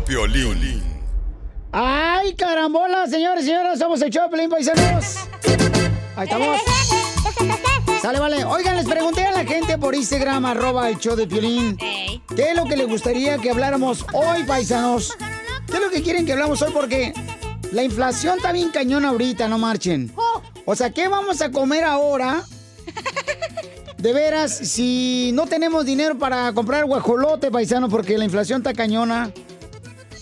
Que vio Piolín. ¡Ay, carambola, señores y señoras! Somos el Choplin, paisanos. Ahí estamos. Sale, vale. Oigan, les pregunté a la gente por Instagram, arroba el show de Piolín. ¿Qué es lo que les gustaría que habláramos hoy, paisanos? ¿Qué es lo que quieren que hablamos hoy? Porque la inflación está bien cañona ahorita, no marchen. O sea, ¿qué vamos a comer ahora? De veras, si no tenemos dinero para comprar guajolote, paisano, porque la inflación está cañona.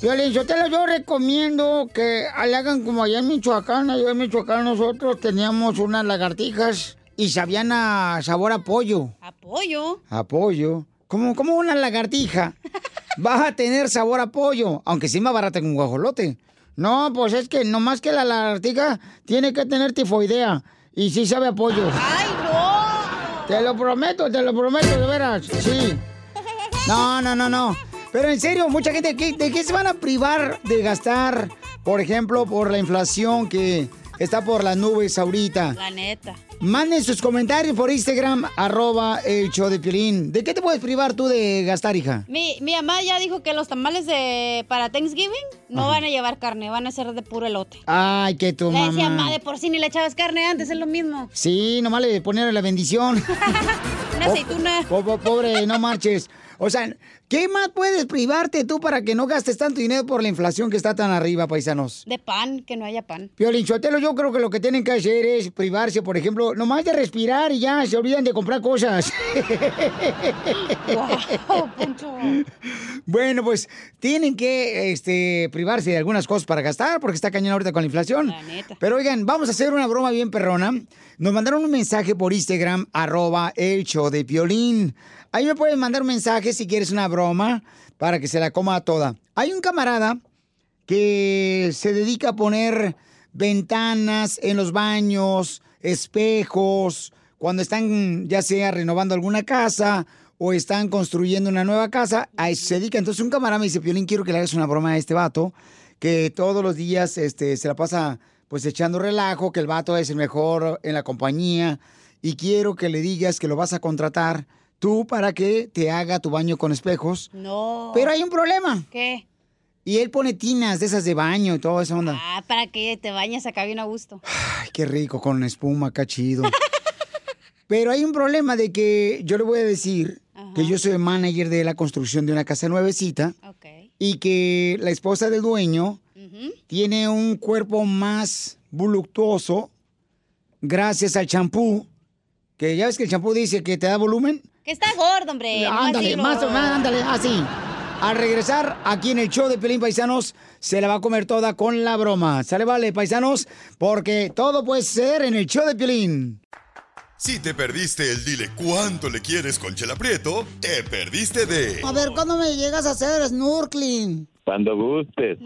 Violín, yo te lo yo recomiendo que le hagan como allá en Michoacán. Allá en Michoacán nosotros teníamos unas lagartijas y sabían a sabor a pollo. ¿Apoyo? A pollo. Como, como una lagartija. Vas a tener sabor a pollo, aunque sí más barata que un guajolote. No, pues es que nomás que la lagartija tiene que tener tifoidea. Y sí sabe a pollo. ¡Ay, no! Te lo prometo, te lo prometo, de veras. Sí. No, no, no, no. Pero en serio, mucha gente, ¿qué- ¿de qué se van a privar de gastar? Por ejemplo, por la inflación que está por las nubes ahorita. La neta. Manden sus comentarios por Instagram, arroba el show de Piolín. ¿De qué te puedes privar tú de gastar, hija? Mi, mi mamá ya dijo que los tamales de para Thanksgiving no van a llevar carne, van a ser de puro elote. Ay, que tu Le decía, mamá. mamá, de por sí ni le echabas carne antes, es lo mismo. Sí, nomás le ponieron la bendición. Una aceituna. Po- po- pobre, no marches. O sea, ¿qué más puedes privarte tú para que no gastes tanto dinero por la inflación que está tan arriba, paisanos? De pan, que no haya pan. Piolín Sotelo, yo creo que lo que tienen que hacer es privarse, por ejemplo, nomás de respirar y ya se olvidan de comprar cosas. Bueno, pues tienen que este, privarse de algunas cosas para gastar porque está cañón ahorita con la inflación. Pero oigan, vamos a hacer una broma bien perrona. Nos mandaron un mensaje por Instagram, arroba el show de Piolín. Ahí me pueden mandar un mensaje si quieres una broma para que se la coma toda. Hay un camarada que se dedica a poner ventanas en los baños, espejos, cuando están ya sea renovando alguna casa o están construyendo una nueva casa, a eso se dedica. Entonces un camarada me dice, Piolín, quiero que le hagas una broma a este vato, que todos los días este, se la pasa pues echando relajo, que el vato es el mejor en la compañía y quiero que le digas que lo vas a contratar tú para que te haga tu baño con espejos. No. Pero hay un problema. ¿Qué? Y él pone tinas de esas de baño y todo esa onda. Ah, para que te bañes acá bien a gusto. Ay, qué rico, con espuma, acá chido. Pero hay un problema de que yo le voy a decir que yo soy el manager de la construcción de una casa nuevecita y que la esposa del dueño tiene un cuerpo más voluptuoso gracias al champú. Que ya ves que el champú dice que te da volumen. Que está gordo, hombre. no ándale, así, más o no. menos, ándale, así. Al regresar aquí en el show de Pelín Paisanos, se la va a comer toda con la broma. ¿Sale, vale, paisanos? Porque todo puede ser en el show de Pelín. Si te perdiste el dile cuánto le quieres con Chela Prieto, te perdiste de A ver, ¿cuándo me llegas a hacer snorkeling? Cuando gustes.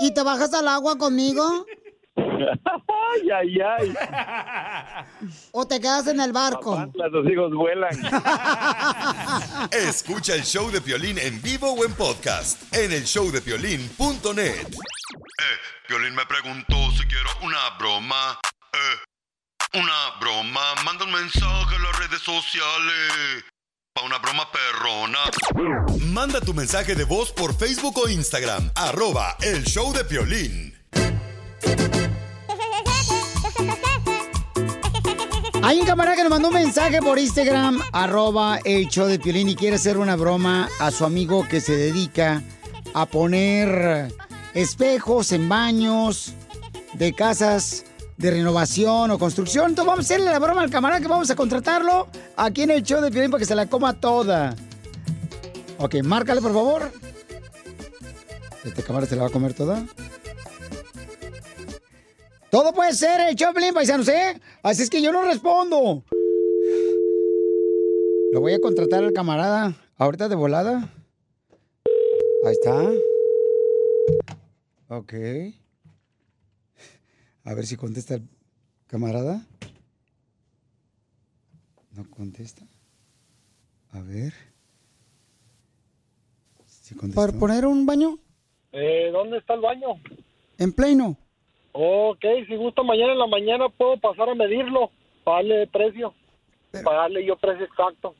¿Y te bajas al agua conmigo? Ay, ay, ay. ¿O te quedas en el barco? Los hijos vuelan. Escucha el show de Piolín en vivo o en podcast en el showdepiolín.net. Eh, Piolín me preguntó si quiero una broma. Eh, una broma. Manda un mensaje a las redes sociales. Pa' una broma perrona. Manda tu mensaje de voz por Facebook o Instagram. Arroba el show de Piolín. Hay un camarada que nos mandó un mensaje por Instagram, arroba el show de Piolín y quiere hacer una broma a su amigo que se dedica a poner espejos en baños de casas de renovación o construcción. Entonces vamos a hacerle la broma al camarada que vamos a contratarlo aquí en el show de Piolín para que se la coma toda. Ok, márcale por favor. Este camarada se la va a comer toda. Todo puede ser el Piolín, paisanos, ¿eh? Así es que yo no respondo. Lo voy a contratar al camarada ahorita de volada. Ahí está. Ok. A ver si contesta el camarada. No contesta. A ver. Si. ¿Para poner un baño? Eh, ¿Dónde está el baño? En pleno. Ok, si gusta mañana en la mañana puedo pasar a medirlo, pagarle precio, pagarle yo precio exacto.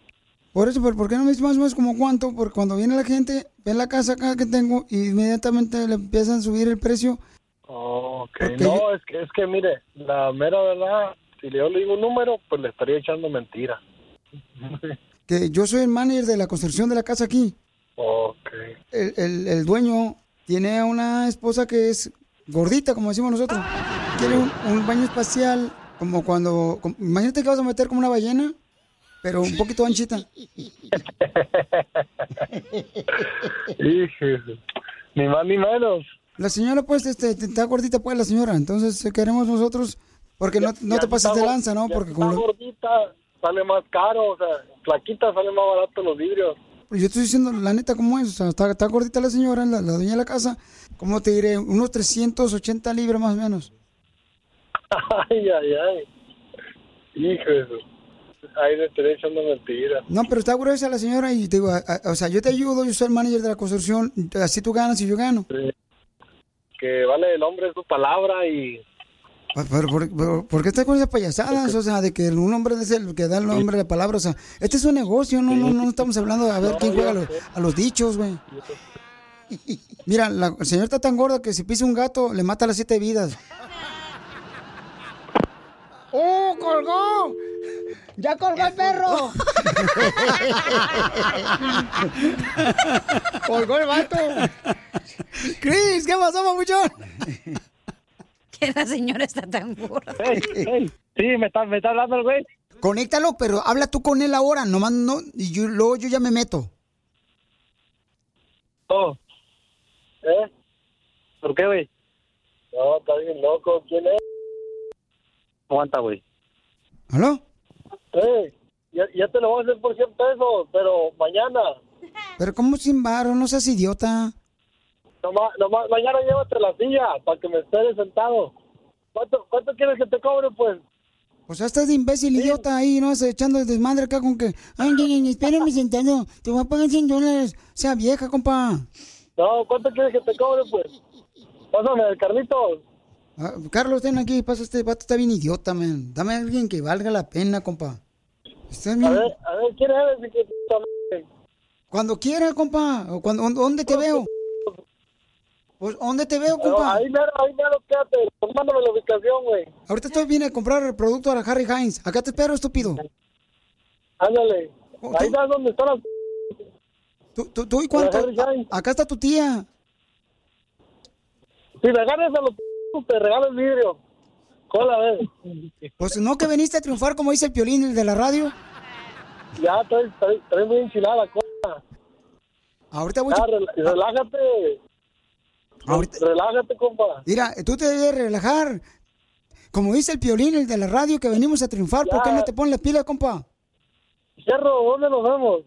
Por eso, ¿por, por qué no me dices más o menos como cuánto? Porque cuando viene la gente, ve la casa acá que tengo y inmediatamente le empiezan a subir el precio. Ok, Porque no, yo- es que, es que mire, la mera verdad, si yo le digo un número, pues le estaría echando mentira. Que yo soy el manager de la construcción de la casa aquí. Ok. El, el- el dueño tiene a una esposa que es gordita, como decimos nosotros. Tiene un, un baño espacial, como cuando... como- imagínate que vas a meter como una ballena, pero un poquito anchita. Ni más ni menos. La señora, pues, este, está gordita, pues, la señora. Entonces, eh, queremos nosotros... Porque no, no Ya te si pases está de gor- lanza, ¿no? ya Porque como... lo- gordita, sale más caro, o sea, flaquita sale más barato los vidrios. Pues yo estoy diciendo la neta cómo es, o sea, está, está gordita la señora, la, la dueña de la casa, ¿cómo te diré? Unos 380 libras más o menos. Ay, ay, ay. Híjole. Ahí le estoy echando mentiras. No, pero está gruesa la señora y te digo, a- a- o sea, yo te ayudo, yo soy el manager de la construcción, así tú ganas y yo gano. Que vale el hombre su palabra y Pero, pero, por, pero, ¿por qué estás con esas payasadas? O sea, de que un hombre es el que da el nombre de la palabra, o sea, este es un negocio, no, no, no estamos hablando de a ver quién juega a los, a los dichos, güey. Mira, la señora está tan gorda que si pisa un gato, le mata las siete vidas. ¡Oh, colgó! ¡Ya colgó el perro! ¡Colgó el vato! ¡Cris! ¿Qué pasó, papuchón? Que la señora está tan gorda. Sí, me está, me está hablando el güey. Conéctalo, pero habla tú con él ahora, nomás no, y yo, luego yo ya me meto. Oh. ¿Eh? ¿Por qué, güey? No, está bien loco. ¿Quién es? Aguanta, güey. ¿Aló? Eh, ya, ya te lo voy a hacer por 100 pesos, pero mañana. Pero ¿cómo sin varo? No seas idiota. Nomás, nomás, mañana llévate la silla para que me esperes sentado. ¿Cuánto, ¿Cuánto quieres que te cobre, pues? O sea, estás de imbécil, idiota ahí, ¿no? Se echando el desmadre acá con que... Ay, espérame sentado, te voy a pagar 100 dólares. Sea vieja, compa. No, ¿cuánto quieres que te cobre, pues? Pásame, Carlitos. Ah, Carlos, ten aquí, pasa este vato, está bien idiota, man. Dame a alguien que valga la pena, compa. Está bien. A ver, a ver, ¿quién eres? Cuando quiera, compa. O cuando, ¿Dónde te veo? Pues, ¿Dónde te veo, compa? ahí mero, ahí mero, quédate. Pues Mándame la ubicación, güey. Ahorita estoy viene a comprar el producto a la Harry Hines. Acá te espero, estúpido. Ándale. Ahí está donde están las... ¿Tú, tú, tú y cuánto? A- acá está tu tía. Si le ganas a los te regalo el vidrio. Cola, a ver. Pues no que veniste a triunfar como dice el piolín, el de la radio. Ya, estoy, estoy, estoy muy enchilada, cola. Ahorita voy Ya, a... relájate. Ahorita- Relájate, compa. Mira, tú te debes relajar. Como dice el piolín, el de la radio, que venimos a triunfar. ¿Por qué Ya. no te pones la pila, compa? Cerro, ¿dónde nos vemos?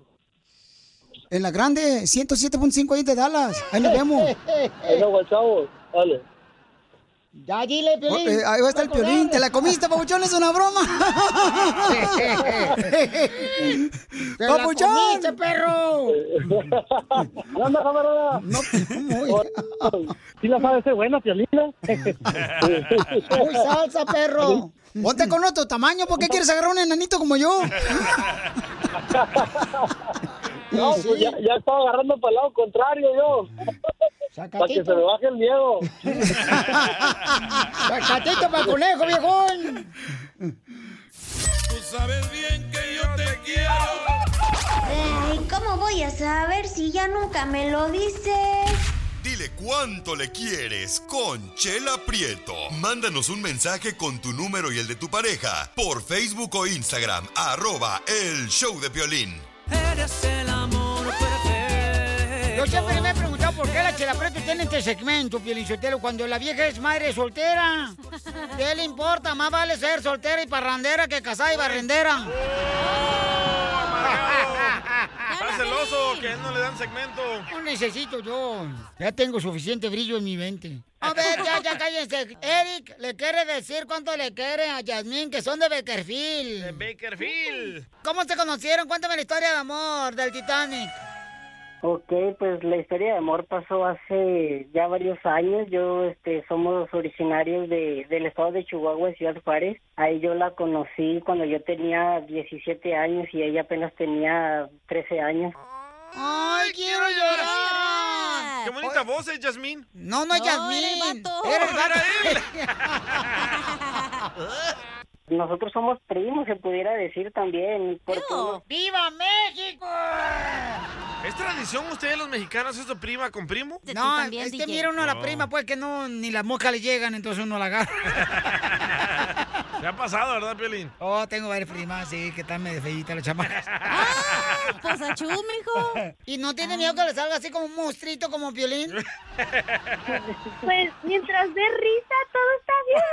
En la grande, 107.5 ahí de Dallas. Ahí nos vemos. Ahí nos guachamos. Dale. Ya, dile, Piolín. ahí va a estar el Piolín. Te la comiste, papuchón, es una broma. ¡Te la ¡Papuchón! comiste, perro! ¿Qué onda, camarada? No, muy, ¿Sí la sabes ser buena, Piolina? muy salsa, perro. Ponte con otro tamaño, ¿por qué quieres agarrar un enanito como yo? No, pues ya, ya estaba agarrando para el lado contrario yo. Para que se me baje el miedo. ¡Sacatito para conejo, viejón! sabes bien que yo te quiero. Ay, ¿cómo voy a saber si ya nunca me lo dices? Dile cuánto le quieres con Chela Prieto. Mándanos un mensaje con tu número y el de tu pareja por Facebook o Instagram, arroba el show de violín. Eres el amor. Yo siempre me he preguntado por qué la Chela Prieto tiene este segmento, Pielinsotelo, cuando la vieja es madre soltera. ¿Qué le importa? Más vale ser soltera y parrandera que casada y barrendera. ¿Está celoso que no le dan segmento? No necesito yo. Ya tengo suficiente brillo en mi mente. A ver, ya, ya cállense. Eric le quiere decir cuánto le quiere a Yasmín, que son de Bakerfield. De Bakerfield. ¿Cómo se conocieron? Cuéntame la historia de amor del Titanic. Ok, pues la historia de amor pasó hace ya varios años. Yo, este, somos originarios de, del estado de Chihuahua, Ciudad Juárez. Ahí yo la conocí cuando yo tenía 17 años y ella apenas tenía 13 años. ¡Ay, quiero llorar! ¡Qué bonita voz es, Yasmín! No, no es No, Yasmín. era el vato. Era el Era vato. Nosotros somos primos, se pudiera decir también. Porque ¡Viva México! ¿Es tradición ustedes los mexicanos eso prima con primo? No, es que DJ. mira uno a la prima, pues que no, ni las moscas le llegan, entonces uno la agarra. ¿Se ha pasado, verdad, Piolín? Oh, tengo varias primas, sí, que están medio feitas las chamacas. ¡Ah! Pues achú, mijo. ¿Y no tiene miedo que le salga así como un monstruito como violín? Pues mientras dé risa, todo está bien.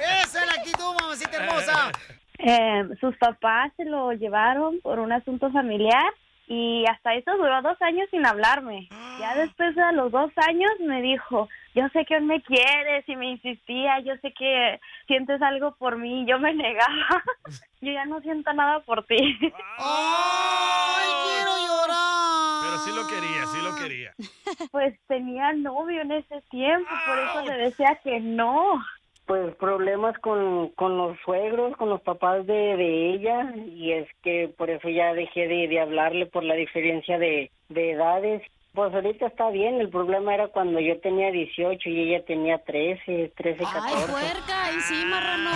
Esa es la actitud, mamacita hermosa. Eh, sus papás se lo llevaron por un asunto familiar y hasta eso duró dos años sin hablarme. Ya después de los dos años me dijo, yo sé que me quieres y me insistía, yo sé que sientes algo por mí. Yo me negaba, yo ya no siento nada por ti. ¡Ay, quiero llorar! Pero sí lo quería, sí lo quería. Pues tenía novio en ese tiempo, por eso le decía que no. pues problemas con, con los suegros, con los papás de, de ella y es que por eso ya dejé de, de hablarle por la diferencia de, de edades. Pues ahorita está bien, el problema era cuando yo tenía 18 y ella tenía 13, 13, 14. Ay, puerca, ahí sí, marrano.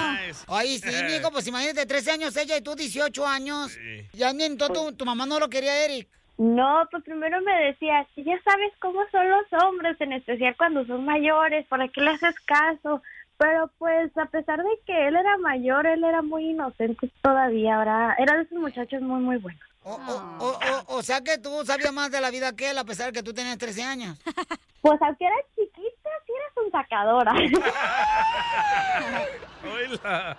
Ay, sí, mijo, pues imagínate, 13 años ella y tú 18 años. Sí. Ya ni entonces tu, tu mamá no lo quería, Eric. No, pues primero me decía, si ya sabes cómo son los hombres, en especial cuando son mayores, ¿para qué le haces caso? Pero pues a pesar de que él era mayor, él era muy inocente todavía, ahora era de esos muchachos muy, muy buenos. O, o, o, o- o sea que tú sabías más de la vida que él, a pesar de que tú tenías 13 años. Pues aunque era chiquita, sí eras un sacadora. Oíla.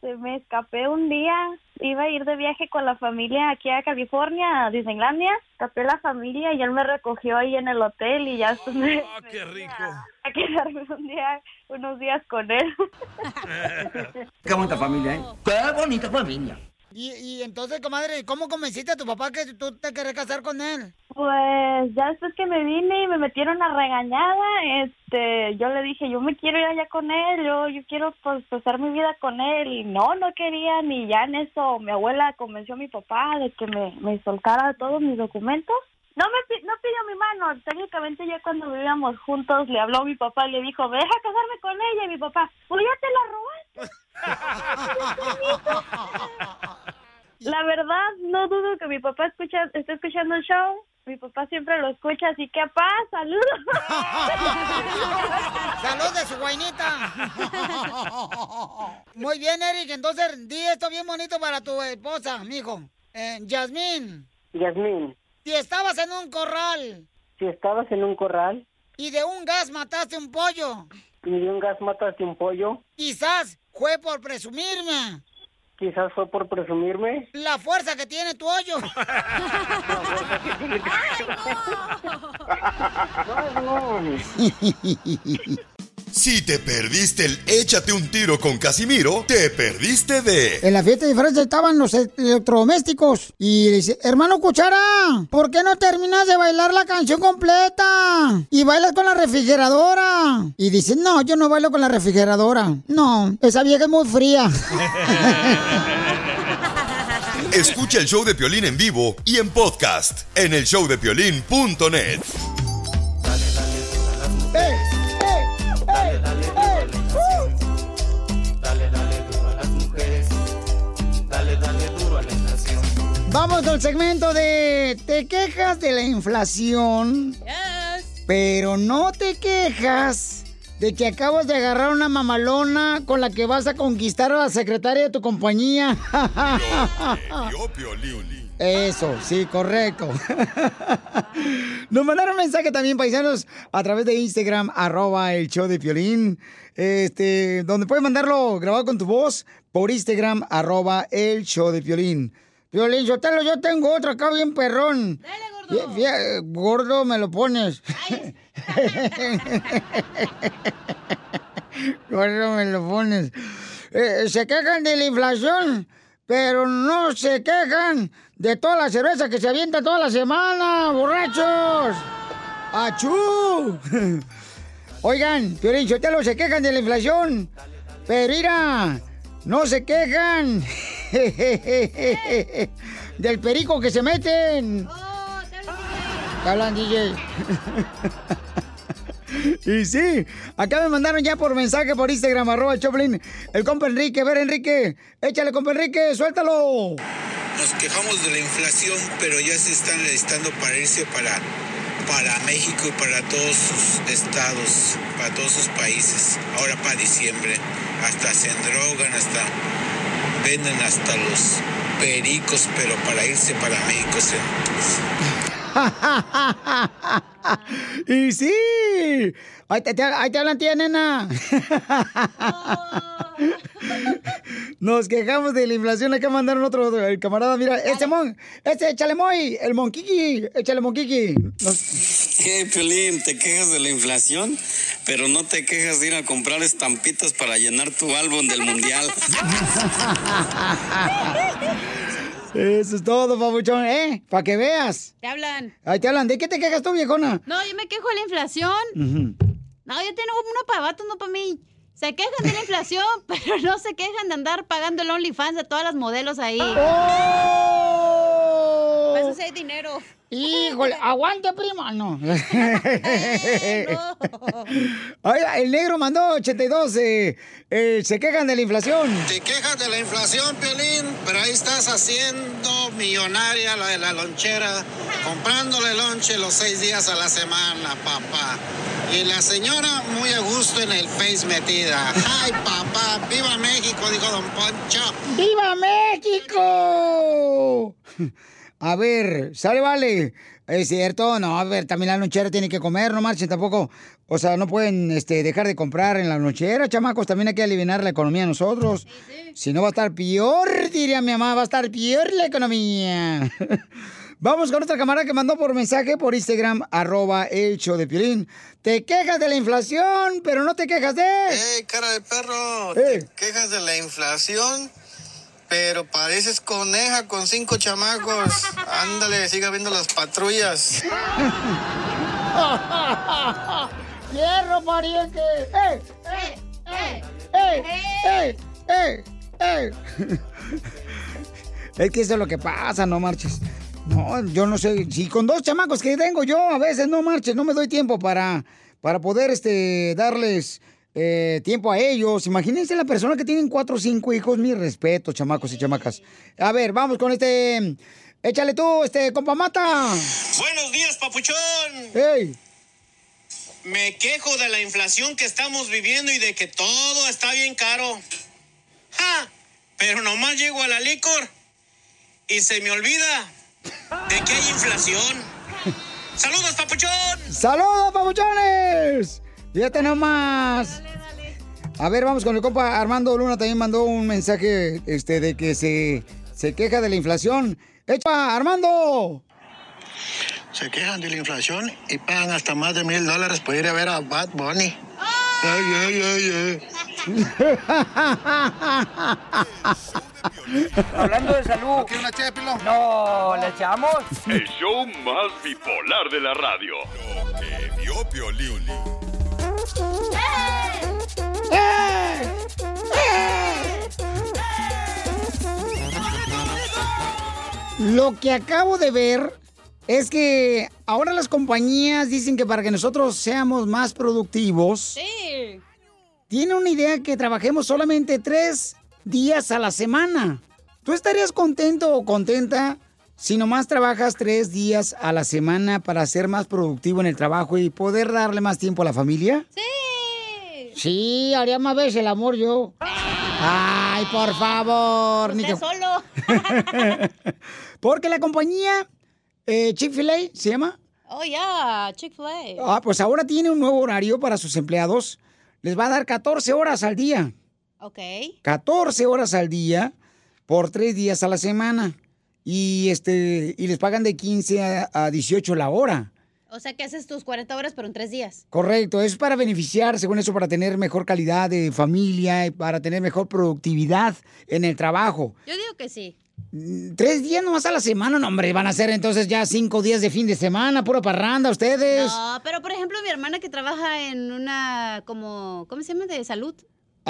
Se me escapé un día, iba a ir de viaje con la familia aquí a California, a Disneylandia. Escapé la familia y él me recogió ahí en el hotel y ya me, Ah, qué rico. a quedarme un día, unos días con él. Qué bonita familia, ¿eh? Qué bonita familia. Y, y entonces, comadre, ¿cómo convenciste a tu papá que tú te querés casar con él? Pues ya después que me vine y me metieron a regañada, este, yo le dije, yo me quiero ir allá con él, yo, yo quiero pues pasar mi vida con él y no, no querían y ya en eso mi abuela convenció a mi papá de que me, me soltara todos mis documentos. No me no pidió mi mano, técnicamente ya cuando vivíamos juntos le habló a mi papá y le dijo, deja casarme con ella y mi papá, pues ya te la robaste. La verdad, no dudo que mi papá escucha, esté escuchando el show. Mi papá siempre lo escucha, así que paz, saludos. ¡Salud de su guainita! Muy bien, Eric. Entonces, di esto bien bonito para tu esposa, mijo. Eh, Yasmín, Yasmín, si estabas en un corral si estabas en un corral y de un gas mataste un pollo, y de un gas mataste un pollo, quizás fue por presumirme quizás fue por presumirme. la fuerza que tiene tu hoyo. Si te perdiste el Échate un tiro con Casimiro, te perdiste de En la fiesta de Francia estaban los e- electrodomésticos. Y le dice, hermano Cuchara, ¿por qué no terminas de bailar la canción completa? Y bailas con la refrigeradora. Y dice, no, yo no bailo con la refrigeradora. No, esa vieja es muy fría. Escucha el show de Piolín en vivo y en podcast en el showdepiolín.net. Vamos el segmento de te quejas de la inflación, pero no te quejas de que acabas de agarrar una mamalona con la que vas a conquistar a la secretaria de tu compañía. Eso, sí, correcto. Nos mandaron mensaje también, paisanos, a través de Instagram, arroba el show de Piolín, este, donde puedes mandarlo grabado con tu voz por Instagram, arroba el show de Piolín. Piolín, yo, tengo otro acá bien perrón. Dale, gordo. gordo, me lo pones. gordo, me lo pones. Eh, se quejan de la inflación, pero no se quejan de toda la cerveza que se avienta toda la semana, borrachos. ¡Achú! Oigan, Piolín Sotelo se quejan de la inflación, pero mira, no se quejan del perico que se meten. ¿Qué hablan, DJ? Y sí, acá me mandaron ya por mensaje por Instagram, arroba Choplin, el compa Enrique. A ver, Enrique, échale, compa Enrique, suéltalo. Nos quejamos de la inflación, pero ya se están listando para irse para, para México y para todos sus estados, para todos sus países. Ahora para diciembre. Hasta se drogan, hasta venden hasta los pericos, pero para irse para México. y sí, ahí te, ahí te hablan tía nena. Nos quejamos de la inflación. Hay que mandar otro el camarada. Mira, este mon, este échale moy, el monquiqui, échale monquiqui. Nos... Hey, Piolín, te quejas de la inflación, pero no te quejas de ir a comprar estampitas para llenar tu álbum del mundial. Eso es todo, papuchón, ¿eh? Para que veas. Te hablan. Ahí te hablan. ¿De qué te quejas tú, viejona? No, yo me quejo de la inflación. Uh -huh. No, yo tengo uno para vatos, no para mí. Se quejan de la inflación, pero no se quejan de andar pagando el OnlyFans a todas las modelos ahí. ¡Oh! Para eso sí hay dinero. Híjole, aguante, prima. No. no. Oiga, el negro mandó 82. Eh, eh, se quejan de la inflación. Te quejas de la inflación, Piolín, pero ahí estás haciendo millonaria la de la lonchera, comprándole lonche los seis días a la semana, papá. Y la señora muy a gusto en el Face metida. ¡Ay, papá! ¡Viva México! Dijo Don Poncho. ¡Viva México! A ver, sale, vale. Es cierto, no, a ver, también la lonchera tiene que comer, no marchen tampoco. O sea, no pueden este, dejar de comprar en la lonchera, chamacos. También hay que aliviar la economía nosotros. Sí, sí. Si no, va a estar peor, diría mi mamá, va a estar peor la economía. Vamos con otra camarada que mandó por mensaje por Instagram, arroba el show de Piolín. Te quejas de la inflación, pero no te quejas de... ¡Ey, cara de perro! Te quejas de la inflación, pero pareces coneja con cinco chamacos. Ándale, siga viendo las patrullas. ¡Hierro, pariente! ¡Ey! ¡Ey! ¡Ey! ¡Ey! ¡Ey! ¡Ey! Es que eso es lo que pasa, no marches. No, yo no sé. Si con dos chamacos que tengo yo, a veces no marches, no me doy tiempo para, para poder este, darles eh, tiempo a ellos. Imagínense la persona que tienen cuatro o cinco hijos. Mi respeto, chamacos y chamacas. A ver, vamos con este. Échale tú, este, compa mata. Buenos días, papuchón. ¡Ey! Me quejo de la inflación que estamos viviendo y de que todo está bien caro. ¡Ja! Pero nomás llego a la licor y se me olvida de que hay inflación. ¡Saludos, papuchón! ¡Saludos, papuchones! Fíjate nomás. A ver, vamos con el compa Armando Luna. También mandó un mensaje este, de que se, se queja de la inflación. ¡Echa, Armando! Se quejan de la inflación y pagan hasta más de mil dólares por ir a ver a Bad Bunny. ¡Ay, ay, ay, ay! Hablando de salud. ¿No una ché, pilón? No, ¿le echamos? El show más bipolar de la radio. Lo que vio Piolín. Lo que acabo de ver es que ahora las compañías dicen que para que nosotros seamos más productivos, Sí. tiene una idea que trabajemos solamente tres días a la semana. ¿Tú estarías contento o contenta si nomás trabajas tres días a la semana para ser más productivo en el trabajo y poder darle más tiempo a la familia? Sí. Sí, haría más veces el amor yo. Ay, por favor. ni Usted que- solo. Porque la compañía eh, Chick-fil-A se llama. Oh, yeah, Chick-fil-A. Ah, pues ahora tiene un nuevo horario para sus empleados. Les va a dar 14 horas al día. Ok. 14 horas al día por tres días a la semana. Y este y les pagan de 15 a, a 18 la hora. O sea que haces tus 40 horas, pero en tres días. Correcto, es para beneficiar, según eso, para tener mejor calidad de familia y para tener mejor productividad en el trabajo. Yo digo que sí. Mm, Tres días nomás a la semana, no, hombre, van a ser entonces ya cinco días de fin de semana, pura parranda ustedes. No, pero por ejemplo, mi hermana que trabaja en una, como, ¿cómo se llama? De salud.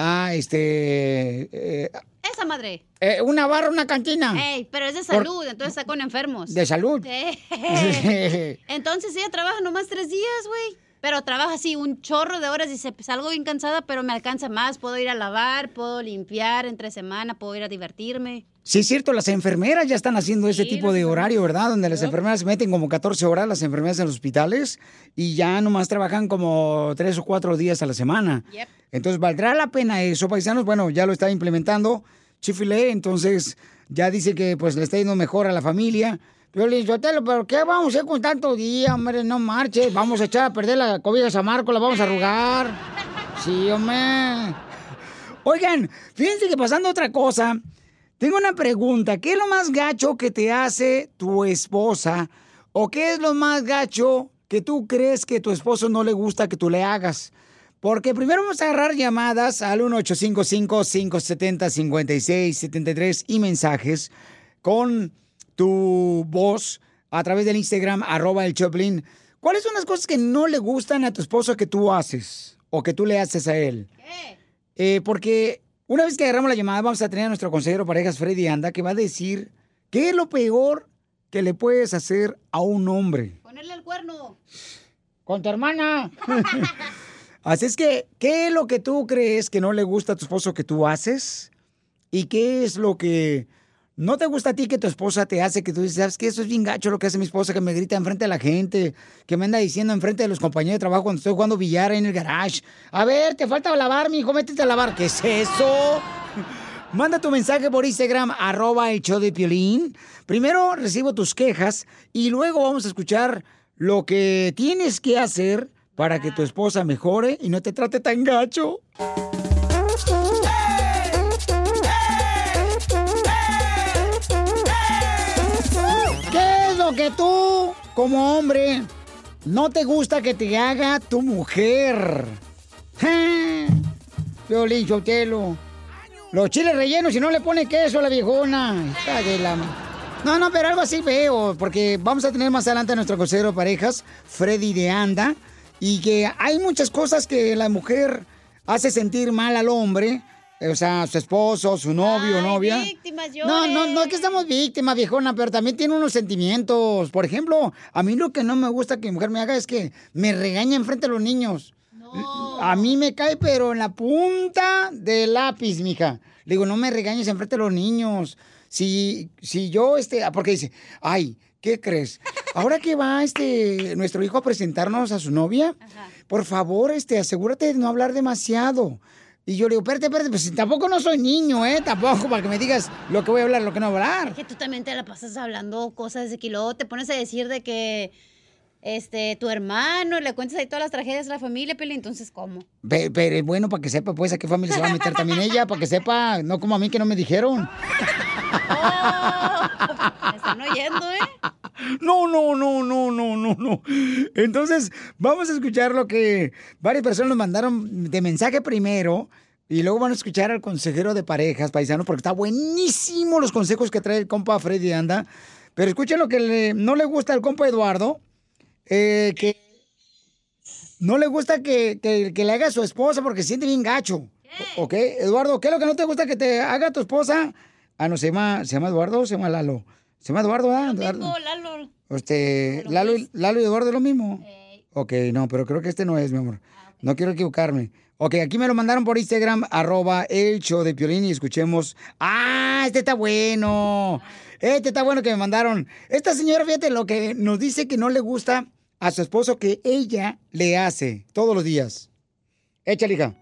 Ah, este... eh, Esa madre. eh, una barra, una cantina. Ey, pero es de Por- salud, entonces está con enfermos. De salud. Entonces ella trabaja nomás tres días, güey. Pero trabaja así un chorro de horas. Dice, pues salgo bien cansada, pero me alcanza más. Puedo ir a lavar, puedo limpiar entre semana, puedo ir a divertirme. Sí, es cierto, las enfermeras ya están haciendo ese tipo de horario, ¿verdad? Donde las enfermeras se meten como 14 horas, las enfermeras en los hospitales, y ya nomás trabajan como tres o cuatro días a la semana. Entonces, ¿valdrá la pena eso, paisanos? Bueno, ya lo está implementando Chifile, entonces ya dice que pues le está yendo mejor a la familia. Yo le digo, ¿pero qué vamos a hacer con tanto día, hombre? No marches, vamos a echar a perder la cobija a Marco, la vamos a arrugar. Sí, hombre. Oigan, fíjense que pasando otra cosa, tengo una pregunta. ¿Qué es lo más gacho que te hace tu esposa? ¿O qué es lo más gacho que tú crees que tu esposo no le gusta que tú le hagas? Porque primero vamos a agarrar llamadas al 1855-570-5673 y mensajes con tu voz a través del Instagram, arroba el Choplin. ¿Cuáles son las cosas que no le gustan a tu esposo que tú haces o que tú le haces a él? Eh, porque una vez que agarramos la llamada, vamos a tener a nuestro consejero parejas, Freddy Anda, que va a decir qué es lo peor que le puedes hacer a un hombre. Ponerle el cuerno. Con tu hermana. Así es que, ¿qué es lo que tú crees que no le gusta a tu esposo que tú haces? ¿Y qué es lo que no te gusta a ti que tu esposa te hace? Que tú dices, ¿sabes qué? Eso es bien gacho lo que hace mi esposa, que me grita enfrente de la gente, que me anda diciendo enfrente de los compañeros de trabajo cuando estoy jugando billar en el garage. A ver, te falta lavar, mi hijo, métete a lavar. ¿Qué es eso? Manda tu mensaje por Instagram, arroba el show de Piolín. Primero recibo tus quejas y luego vamos a escuchar lo que tienes que hacer para que tu esposa mejore y no te trate tan gacho. Tú, como hombre, no te gusta que te haga tu mujer? Violín Sotelo. Los chiles rellenos, si no le pone queso a la viejona. No, no, pero algo así veo, porque vamos a tener más adelante a nuestro consejero de parejas, Freddy de Anda, y que hay muchas cosas que la mujer hace sentir mal al hombre, o sea, su esposo, su novio o novia. víctimas, No, no, no es que estamos víctimas, viejona, pero también tiene unos sentimientos. Por ejemplo, a mí lo que no me gusta que mi mujer me haga es que me regañe enfrente de los niños. A mí me cae, pero en la punta del lápiz, mija. Le digo, no me regañes enfrente de los niños. Si, si yo, este, ah, porque dice, ay, ¿qué crees? Ahora que va este nuestro hijo a presentarnos a su novia, por favor, este, asegúrate de no hablar demasiado. Y yo le digo, espérate, espérate, pues tampoco no soy niño, ¿eh? Tampoco para que me digas lo que voy a hablar, lo que no voy a hablar. Que tú también te la pasas hablando cosas de que luego te pones a decir de que este tu hermano le cuentas ahí todas las tragedias de la familia, Peli, entonces ¿cómo? Pe- Pero es bueno para que sepa, pues, a qué familia se va a meter también ella, para que sepa, no como a mí que no me dijeron. Me están oyendo, ¿eh? No, no, no, no, no, no, no. Entonces, vamos a escuchar lo que varias personas nos mandaron de mensaje primero. Y luego van a escuchar al consejero de parejas, paisanos, porque está buenísimo los consejos que trae el compa Freddy Anda. Pero escuchen lo que le- no le gusta al compa Eduardo. eh, que no le gusta que, que- que le haga a su esposa porque se siente bien gacho. ¿Ok? Eduardo, ¿qué es lo que no te gusta que te haga tu esposa? Ah, no, se llama, ¿se llama Eduardo o se llama Lalo? Se llama Eduardo, ¿ah? Eduardo. Lalo. Este, Lalo, y- Lalo y Eduardo es lo mismo. Ok, no, pero creo que este no es, mi amor. No quiero equivocarme. Ok, aquí me lo mandaron por Instagram, arroba el show de Piolín y escuchemos. ¡Ah, este está bueno! Este está bueno que me mandaron. Esta señora, fíjate lo que nos dice que no le gusta a su esposo que ella le hace todos los días. Échale, hija.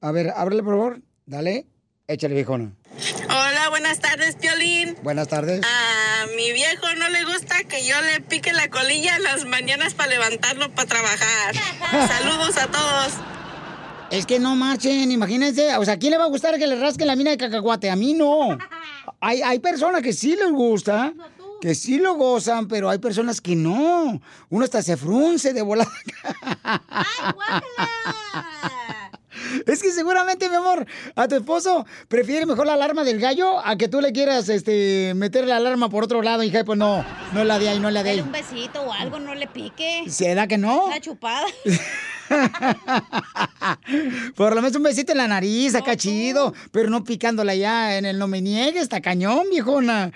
A ver, ábrele, por favor. Dale. Échale, viejona. Buenas tardes, Piolín. Buenas tardes. A mi viejo no le gusta que yo le pique la colilla en las mañanas para levantarlo para trabajar. Saludos a todos. Es que no marchen, imagínense. O sea, ¿a quién le va a gustar que le rasquen la mina de cacahuate? A mí no. Hay, hay personas que sí les gusta, que sí lo gozan, pero hay personas que no. Uno hasta se frunce de volada. Es que seguramente, mi amor, a tu esposo prefiere mejor la alarma del gallo a que tú le quieras este, meter la alarma por otro lado, hija. Pues no, no la de ahí, no la de Dale ahí. un besito o algo, no le pique. ¿Se da que no? Una chupada. Por lo menos un besito en la nariz, acá chido, pero no picándola ya en el no me niegues, está cañón, viejona.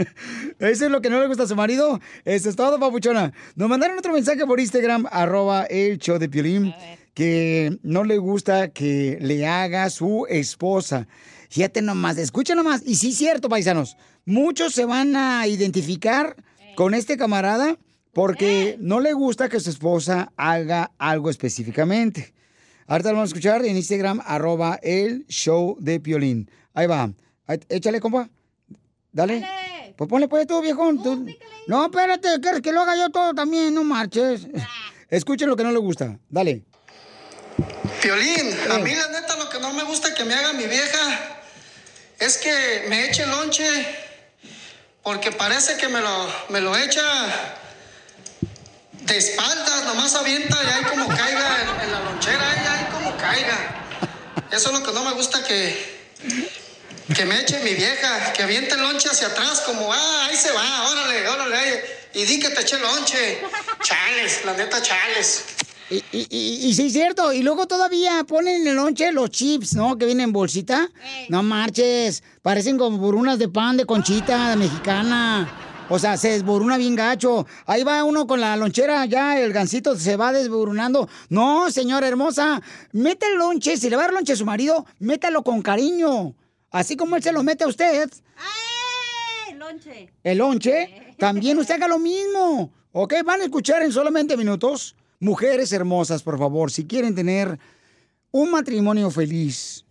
Eso es lo que no le gusta a su marido. Eso es todo, papuchona. Nos mandaron otro mensaje por Instagram, arroba el show de Piolín, que no le gusta que le haga su esposa. Fíjate nomás, escucha nomás. Y sí, cierto, paisanos. Muchos se van a identificar con este camarada porque no le gusta que su esposa haga algo específicamente. Ahorita lo vamos a escuchar en Instagram, arroba el show de Piolín. Ahí va. Échale, compa. Dale. Pues ponle pues tú, viejón. tú. No, espérate, ¿quieres que lo haga yo todo también? No marches. Escuchen lo que no le gusta. Dale. Piolín, a mí la neta lo que no me gusta que me haga mi vieja es que me eche lonche porque parece que me lo, me lo echa de espaldas, nomás avienta y ahí como caiga en, en la lonchera, ahí, ahí como caiga. Eso es lo que no me gusta que, que me eche mi vieja, que aviente el lonche hacia atrás como, ah, ahí se va, órale, órale, y di que te eche lonche. Chales, la neta, chales. Y, y, y, y sí, es cierto. Y luego todavía ponen en el lonche los chips, ¿no? Que vienen en bolsita. No marches. Parecen como borunas de pan de conchita mexicana. O sea, se desboruna bien gacho. Ahí va uno con la lonchera, ya el gancito se va desborunando. No, señora hermosa, mete el lonche. Si le va a dar lonche a su marido, métalo con cariño. Así como él se lo mete a usted, ¡Eh, lonche! el lonche, también usted haga lo mismo. ¿Ok? Van a escuchar en solamente minutos. Mujeres hermosas, por favor, si quieren tener un matrimonio feliz,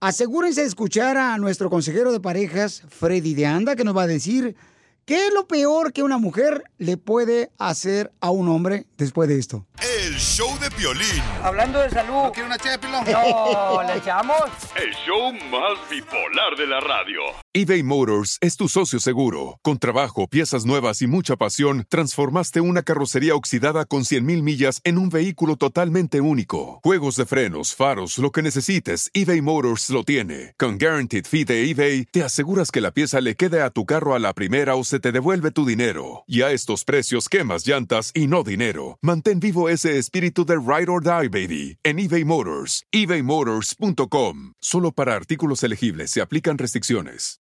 asegúrense de escuchar a nuestro consejero de parejas, Freddy de Anda, que nos va a decir qué es lo peor que una mujer le puede hacer a un hombre después de esto. El show de Piolín. Hablando de salud. ¿No quiere una ché No, ¿le echamos? El show más bipolar de la radio. eBay Motors es tu socio seguro. Con trabajo, piezas nuevas y mucha pasión, transformaste una carrocería oxidada con 100.000 millas en un vehículo totalmente único. Juegos de frenos, faros, lo que necesites, eBay Motors lo tiene. Con Guaranteed Fee de eBay, te aseguras que la pieza le quede a tu carro a la primera o se te devuelve tu dinero. Y a estos precios, quemas llantas y no dinero. Mantén vivo ese espíritu de Ride or Die, baby, en eBay Motors. ebaymotors.com. Solo para artículos elegibles se aplican restricciones.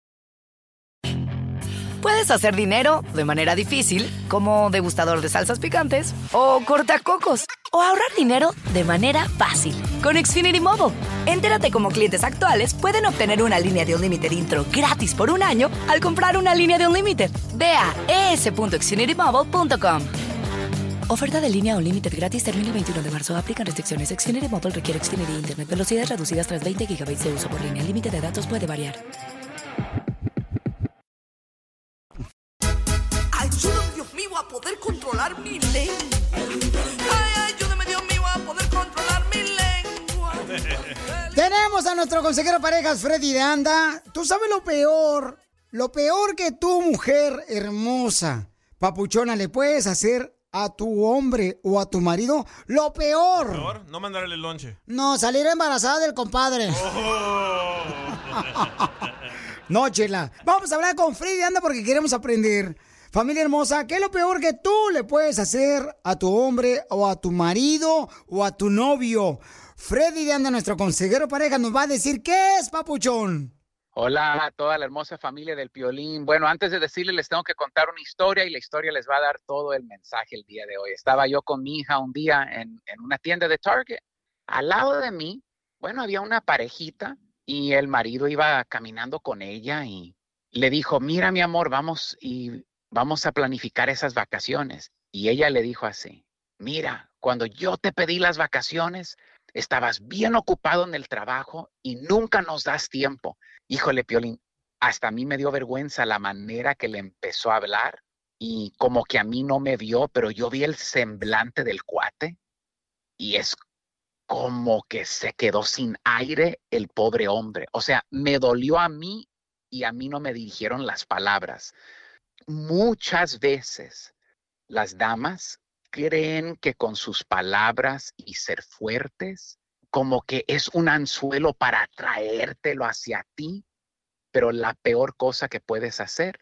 Puedes hacer dinero de manera difícil, como degustador de salsas picantes, o cortacocos, o ahorrar dinero de manera fácil con Xfinity Mobile. Entérate cómo clientes actuales pueden obtener una línea de un límite intro gratis por un año al comprar una línea de un límite. Ve a es.xfinitymobile.com. Oferta de línea o límite gratis termina el 21 de marzo. Aplican restricciones. Xfinity Mobile requiere Xfinity Internet. Velocidades reducidas tras 20 GB de uso por línea. El límite de datos puede variar. Ayúdame, Dios mío, a poder controlar mi lengua. Ay, ayúdame, Dios mío, a poder controlar mi lengua. Tenemos a nuestro consejero de parejas, Freddy de Anda. Tú sabes lo peor, lo peor que tu mujer hermosa, papuchona, le puedes hacer a tu hombre o a tu marido. Lo peor. Peor, no mandarle el lonche. No, salir embarazada del compadre. No, chela. Vamos a hablar con Freddy Anda porque queremos aprender. Familia hermosa, ¿qué es lo peor que tú le puedes hacer a tu hombre o a tu marido o a tu novio? Freddy de Anda, nuestro consejero pareja, nos va a decir qué es, papuchón. Hola a toda la hermosa familia del Piolín. Bueno, antes de decirles, les tengo que contar una historia y la historia les va a dar todo el mensaje el día de hoy. Estaba yo con mi hija un día en, en una tienda de Target Al lado de mí, bueno, había una parejita y el marido iba caminando con ella y le dijo, mira mi amor, vamos y vamos a planificar esas vacaciones. Y ella le dijo así, mira, cuando yo te pedí las vacaciones, estabas bien ocupado en el trabajo y nunca nos das tiempo. Híjole, Piolín, hasta a mí me dio vergüenza la manera que le empezó a hablar y como que a mí no me vio, pero yo vi el semblante del cuate y es como que se quedó sin aire el pobre hombre. O sea, me dolió a mí y a mí no me dirigieron las palabras. Muchas veces las damas creen que con sus palabras y ser fuertes, como que es un anzuelo para atraértelo hacia ti, pero la peor cosa que puedes hacer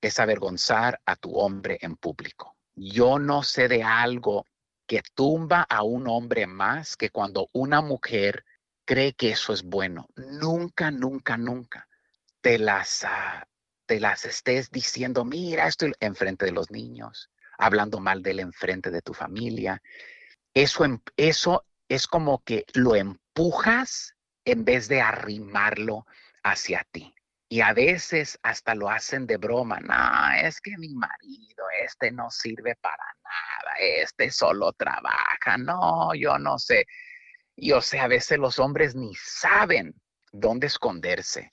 es avergonzar a tu hombre en público. Yo no sé de algo que tumba a un hombre más que cuando una mujer cree que eso es bueno. Nunca, nunca, nunca te las, ah, te las estés diciendo, mira, estoy enfrente de los niños, hablando mal de él enfrente de tu familia. Eso, em, eso es como que lo empujas en vez de arrimarlo hacia ti. Y a veces hasta lo hacen de broma. No, es que mi marido, este no sirve para nada, este solo trabaja. No, yo no sé. Y o sea, a veces los hombres ni saben dónde esconderse.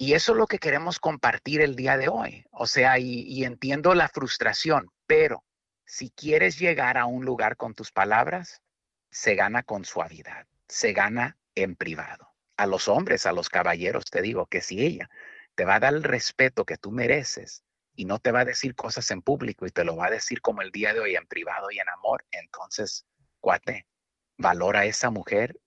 Y eso es lo que queremos compartir el día de hoy. O sea, y, entiendo la frustración, pero si quieres llegar a un lugar con tus palabras, se gana con suavidad, se gana en privado a los hombres, a los caballeros, te digo que si ella te va a dar el respeto que tú mereces y no te va a decir cosas en público y te lo va a decir como el día de hoy en privado y en amor, entonces, cuate, valora a esa mujer.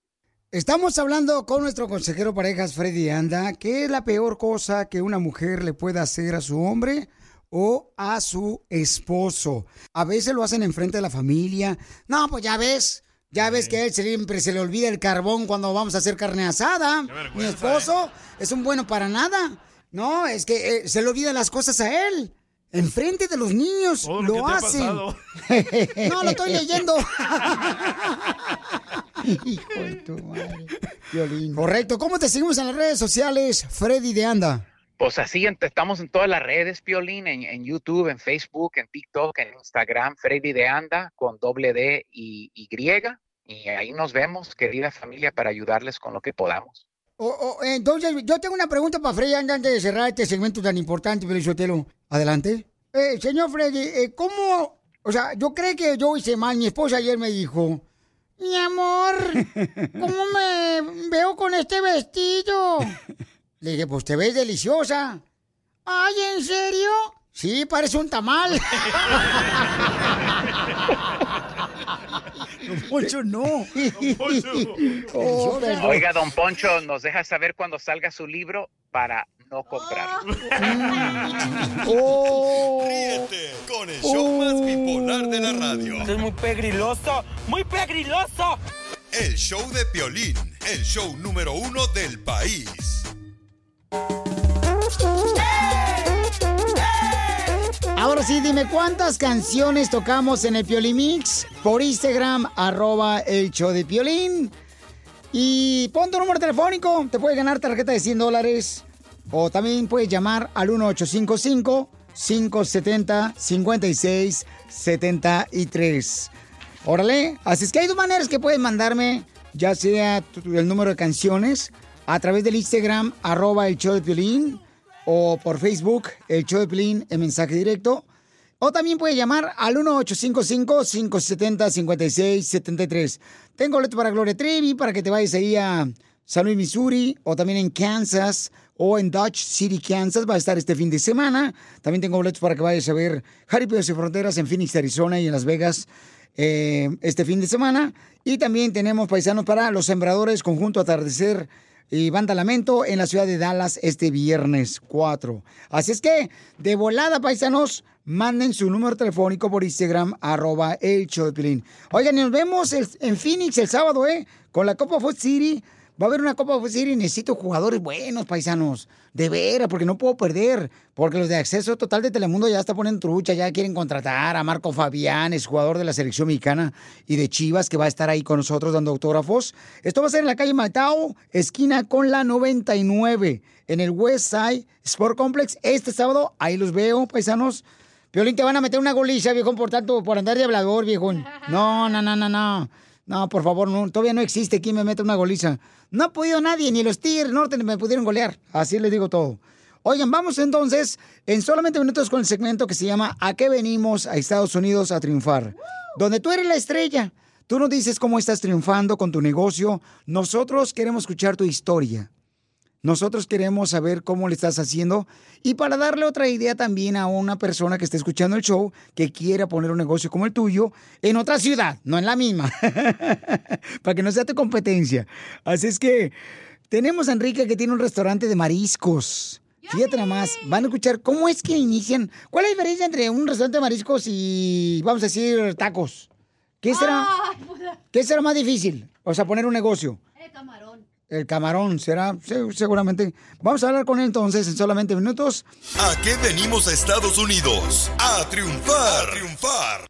Estamos hablando con nuestro consejero parejas, Freddy Anda, ¿qué es la peor cosa que una mujer le pueda hacer a su hombre? o a su esposo. A veces lo hacen enfrente de la familia. No, pues ya ves, ya ves que a él siempre se le olvida el carbón cuando vamos a hacer carne asada. Mi esposo es un bueno para nada. No, es que eh, se le olvidan las cosas a él. Enfrente de los niños Todo lo, lo hacen. no, lo estoy leyendo. Hijo de tu madre. Violín. Correcto. ¿Cómo te seguimos en las redes sociales, Freddy de Anda? Pues así estamos en todas las redes, Piolín, en, en YouTube, en Facebook, en TikTok, en Instagram, Freddy de Anda, con doble D y Y. Y ahí nos vemos, querida familia, para ayudarles con lo que podamos. Entonces, yo tengo una pregunta para Freddy Anda antes de cerrar este segmento tan importante, Pelizotelo. Adelante. Eh, señor Freddy, eh, ¿cómo? O sea, yo creo que yo hice mal. Mi esposa ayer me dijo, mi amor, ¿cómo me veo con este vestido? Le dije, pues te ves deliciosa. Ay, ¿en serio? Sí, parece un tamal. Don Poncho, no. Oh, perdón. Oiga, don Poncho, nos deja saber cuando salga su libro para no comprar. Oh. Ríete con el show más bipolar de la radio. es muy pegriloso, muy pegriloso. El show de Piolín, el show número uno del país. Ahora sí, dime cuántas canciones tocamos en el Piolimix por Instagram, arroba el show de Piolín. Y pon tu número telefónico, te puedes ganar tarjeta de 100 dólares. O también puedes llamar al 1855-570-5673. Órale, así es que hay dos maneras que puedes mandarme, ya sea el número de canciones, a través del Instagram, arroba el show de Piolín, o por Facebook, el show de Piolín en mensaje directo. O también puede llamar al 1855-570-5673. Tengo boleto para Gloria Trevi para que te vayas ahí a San Luis, Missouri, o también en Kansas, o en Dodge City, Kansas. Va a estar este fin de semana. También tengo boletos para que vayas a ver Jaripeo y Fronteras en Phoenix, Arizona y en Las Vegas eh, este fin de semana. Y también tenemos paisanos para los sembradores, conjunto atardecer y banda lamento en la ciudad de Dallas este viernes 4. Así es que, de volada, paisanos, manden su número telefónico por Instagram, arroba el Piolín. Oigan, nos vemos en Phoenix el sábado, ¿eh? Con la Copa Food City. Va a haber una Copa Series y necesito jugadores buenos, paisanos. De veras, porque no puedo perder. Porque los de acceso total de Telemundo ya está poniendo trucha, ya quieren contratar a Marco Fabián, es jugador de la selección mexicana y de Chivas, que va a estar ahí con nosotros dando autógrafos. Esto va a ser en la calle Matao, esquina con la 99, en el West Side Sport Complex. Este sábado, ahí los veo, paisanos. Piolín, te van a meter una goliza, viejo, por tanto, por andar de hablador, viejo. No, no, no, no, no. No, por favor, no, todavía no existe quien me meta una goliza. No ha podido nadie, ni los Tigres Norte me pudieron golear. Así les digo todo. Oigan, vamos entonces en solamente minutos con el segmento que se llama ¿A qué venimos a Estados Unidos a triunfar? Donde tú eres la estrella. Tú nos dices cómo estás triunfando con tu negocio. Nosotros queremos escuchar tu historia. Nosotros queremos saber cómo le estás haciendo y para darle otra idea también a una persona que esté escuchando el show que quiera poner un negocio como el tuyo en otra ciudad, no en la misma, para que no sea tu competencia. Así es que tenemos a Enrique que tiene un restaurante de mariscos. Fíjate nada más, van a escuchar cómo es que inician. ¿Cuál es la diferencia entre un restaurante de mariscos y, vamos a decir, tacos? ¿Qué será, ¿qué será más difícil? O sea, poner un negocio. El camarón será, sí, seguramente. Vamos a hablar con él entonces en solamente minutos. ¿A qué venimos a Estados Unidos? A triunfar, a triunfar.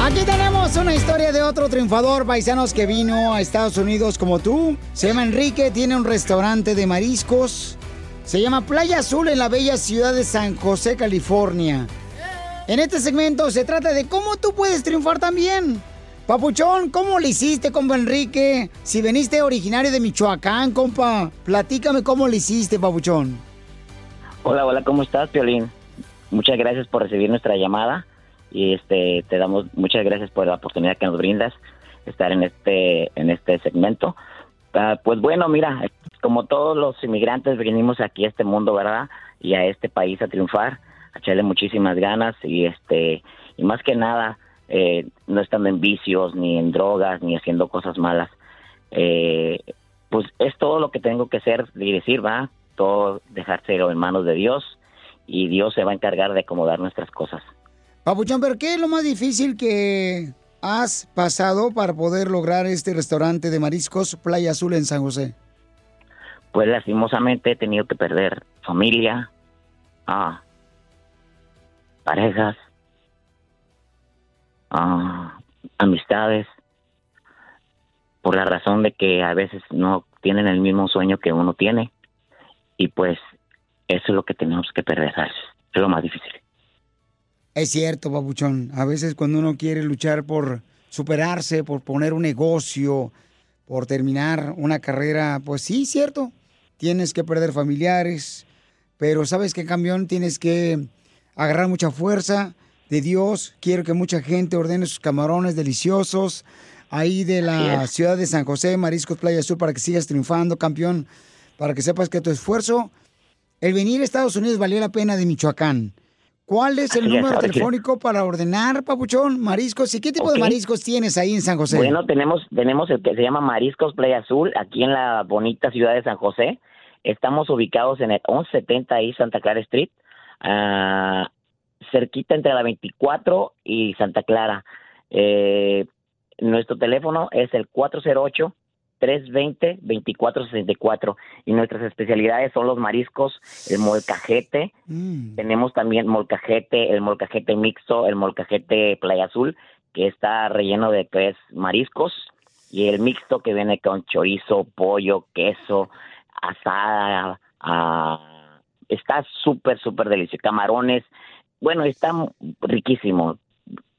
Aquí tenemos una historia de otro triunfador paisanos que vino a Estados Unidos como tú. Se llama Enrique, tiene un restaurante de mariscos. Se llama Playa Azul en la bella ciudad de San José, California. En este segmento se trata de cómo tú puedes triunfar también. Papuchón, ¿cómo le hiciste, compa Enrique? Si veniste originario de Michoacán, compa, platícame cómo le hiciste, Papuchón. Hola, hola, ¿cómo estás, Piolín? Muchas gracias por recibir nuestra llamada y este te damos muchas gracias por la oportunidad que nos brindas estar en este en este segmento. Ah, pues bueno, mira, como todos los inmigrantes venimos aquí a este mundo, ¿verdad? Y a este país a triunfar, a echarle muchísimas ganas y este y más que nada eh, no estando en vicios, ni en drogas, ni haciendo cosas malas. Eh, pues es todo lo que tengo que hacer y decir, va, todo dejárselo en manos de Dios y Dios se va a encargar de acomodar nuestras cosas. Papuchón, pero ¿qué es lo más difícil que has pasado para poder lograr este restaurante de mariscos Playa Azul en San José? Pues lastimosamente he tenido que perder familia, ah, parejas, amistades, por la razón de que a veces no tienen el mismo sueño que uno tiene. Y pues eso es lo que tenemos que perder. Es lo más difícil. Es cierto, babuchón. A veces cuando uno quiere luchar por superarse, por poner un negocio, por terminar una carrera, pues sí, cierto. Tienes que perder familiares, pero sabes que campeón tienes que agarrar mucha fuerza de Dios. Quiero que mucha gente ordene sus camarones deliciosos ahí de la ciudad de San José, Mariscos Playa Sur, para que sigas triunfando, campeón. Para que sepas que tu esfuerzo, el venir a Estados Unidos valió la pena de Michoacán. ¿Cuál es el Así número telefónico para ordenar, papuchón, mariscos? ¿Y qué tipo de mariscos tienes ahí en San José? Bueno, tenemos, tenemos el que se llama Mariscos Playa Azul, aquí en la bonita ciudad de San José. Estamos ubicados en el 1170 ahí Santa Clara Street, ah, cerquita entre la 24 y Santa Clara. Eh, nuestro teléfono es el 408 320 2464 y nuestras especialidades son los mariscos, el molcajete, tenemos también molcajete, el molcajete mixto, el molcajete playa azul, que está relleno de tres mariscos, y el mixto que viene con chorizo, pollo, queso, asada, ah, está súper, súper delicioso, camarones, bueno, está riquísimo.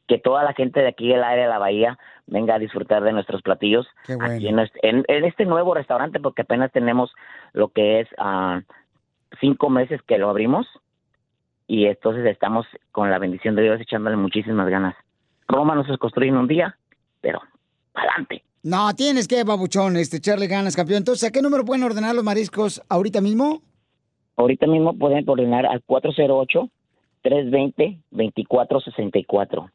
Que toda la gente de aquí del área de la bahía venga a disfrutar de nuestros platillos Qué bueno. aquí en, en- en este nuevo restaurante, porque apenas tenemos lo que es ah, cinco meses que lo abrimos y entonces estamos con la bendición de Dios echándole muchísimas ganas. Roma no se construye en un día, pero adelante. No, tienes que, babuchón, este, echarle ganas, campeón. Entonces, ¿a qué número pueden ordenar los mariscos ahorita mismo? Ahorita mismo pueden ordenar al 408-320-2464.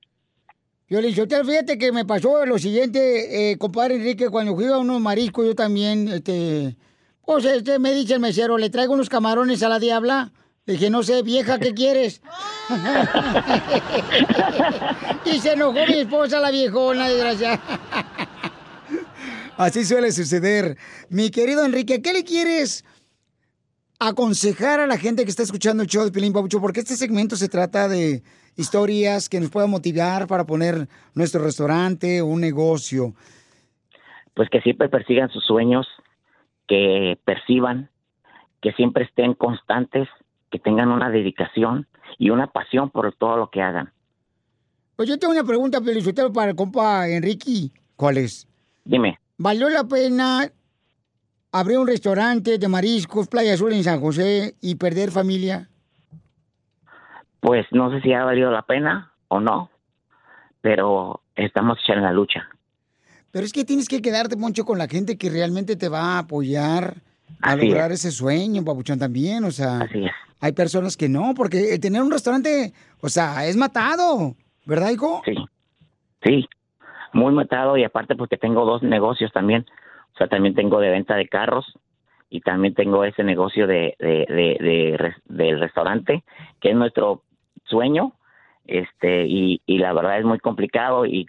Violín, Sotelo, fíjate que me pasó lo siguiente, eh, compadre Enrique, cuando fui a unos mariscos, yo también, este, pues este, me dice el mesero, le traigo unos camarones a la diabla. Le dije, no sé, vieja, ¿qué quieres? y se enojó mi esposa, la viejona, desgraciada. Así suele suceder. Mi querido Enrique, ¿qué le quieres aconsejar a la gente que está escuchando el show de Pilín Pabucho? Porque este segmento se trata de historias que nos puedan motivar para poner nuestro restaurante o un negocio. Pues que siempre persigan sus sueños, que perciban, que siempre estén constantes, que tengan una dedicación y una pasión por todo lo que hagan. Pues yo tengo una pregunta, Felicitero, para el compa Enrique. ¿Cuál es? Dime. ¿Valió la pena abrir un restaurante de mariscos, Playa Azul en San José y perder familia? Pues no sé si ha valido la pena o no, pero estamos echando la lucha. Pero es que tienes que quedarte, Moncho, con la gente que realmente te va a apoyar a Así lograr es. ese sueño, Papuchón, también. O sea, Así es. hay personas que no, porque tener un restaurante, o sea, es matado, ¿verdad, hijo? Sí, sí, muy matado y aparte porque tengo dos negocios también. O sea, también tengo de venta de carros y también tengo ese negocio de, de, de, de del restaurante, que es nuestro sueño. Este, y, y la verdad es muy complicado y,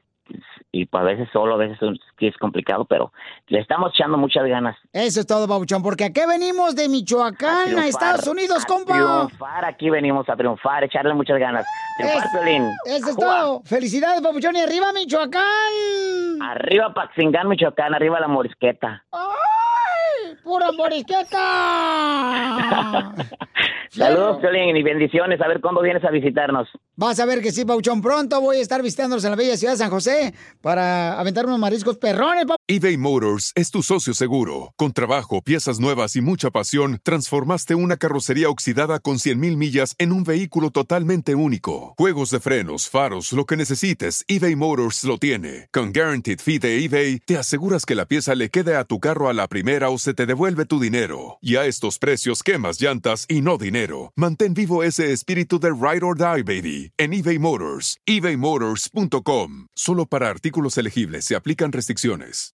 y a veces solo, a veces es complicado, pero le estamos echando muchas ganas. Eso es todo, Papuchón, porque aquí venimos de Michoacán a, Estados Unidos, a compa. Triunfar, aquí venimos a triunfar, echarle muchas ganas. Triunfar, Es-. Eso es todo. Felicidades, Papuchón, y arriba Michoacán. Arriba Paxingán, Michoacán, arriba la morisqueta. ¡Ay! ¡Pura morisqueta! Saludos, Piolín, y bendiciones. A ver cuándo vienes a visitarnos. Vas a ver que sí, Pauchón. Pronto voy a estar visitándolos en la bella ciudad de San José para aventar unos mariscos perrones, eBay Motors es tu socio seguro. Con trabajo, piezas nuevas y mucha pasión, transformaste una carrocería oxidada con 100.000 millas en un vehículo totalmente único. Juegos de frenos, faros, lo que necesites, eBay Motors lo tiene. Con Guaranteed Fee de eBay, te aseguras que la pieza le quede a tu carro a la primera o se te devuelve tu dinero. Y a estos precios, quemas llantas y no dinero. Mantén vivo ese espíritu de Ride or Die, baby, en eBay Motors. ebaymotors.com. Solo para artículos elegibles se aplican restricciones.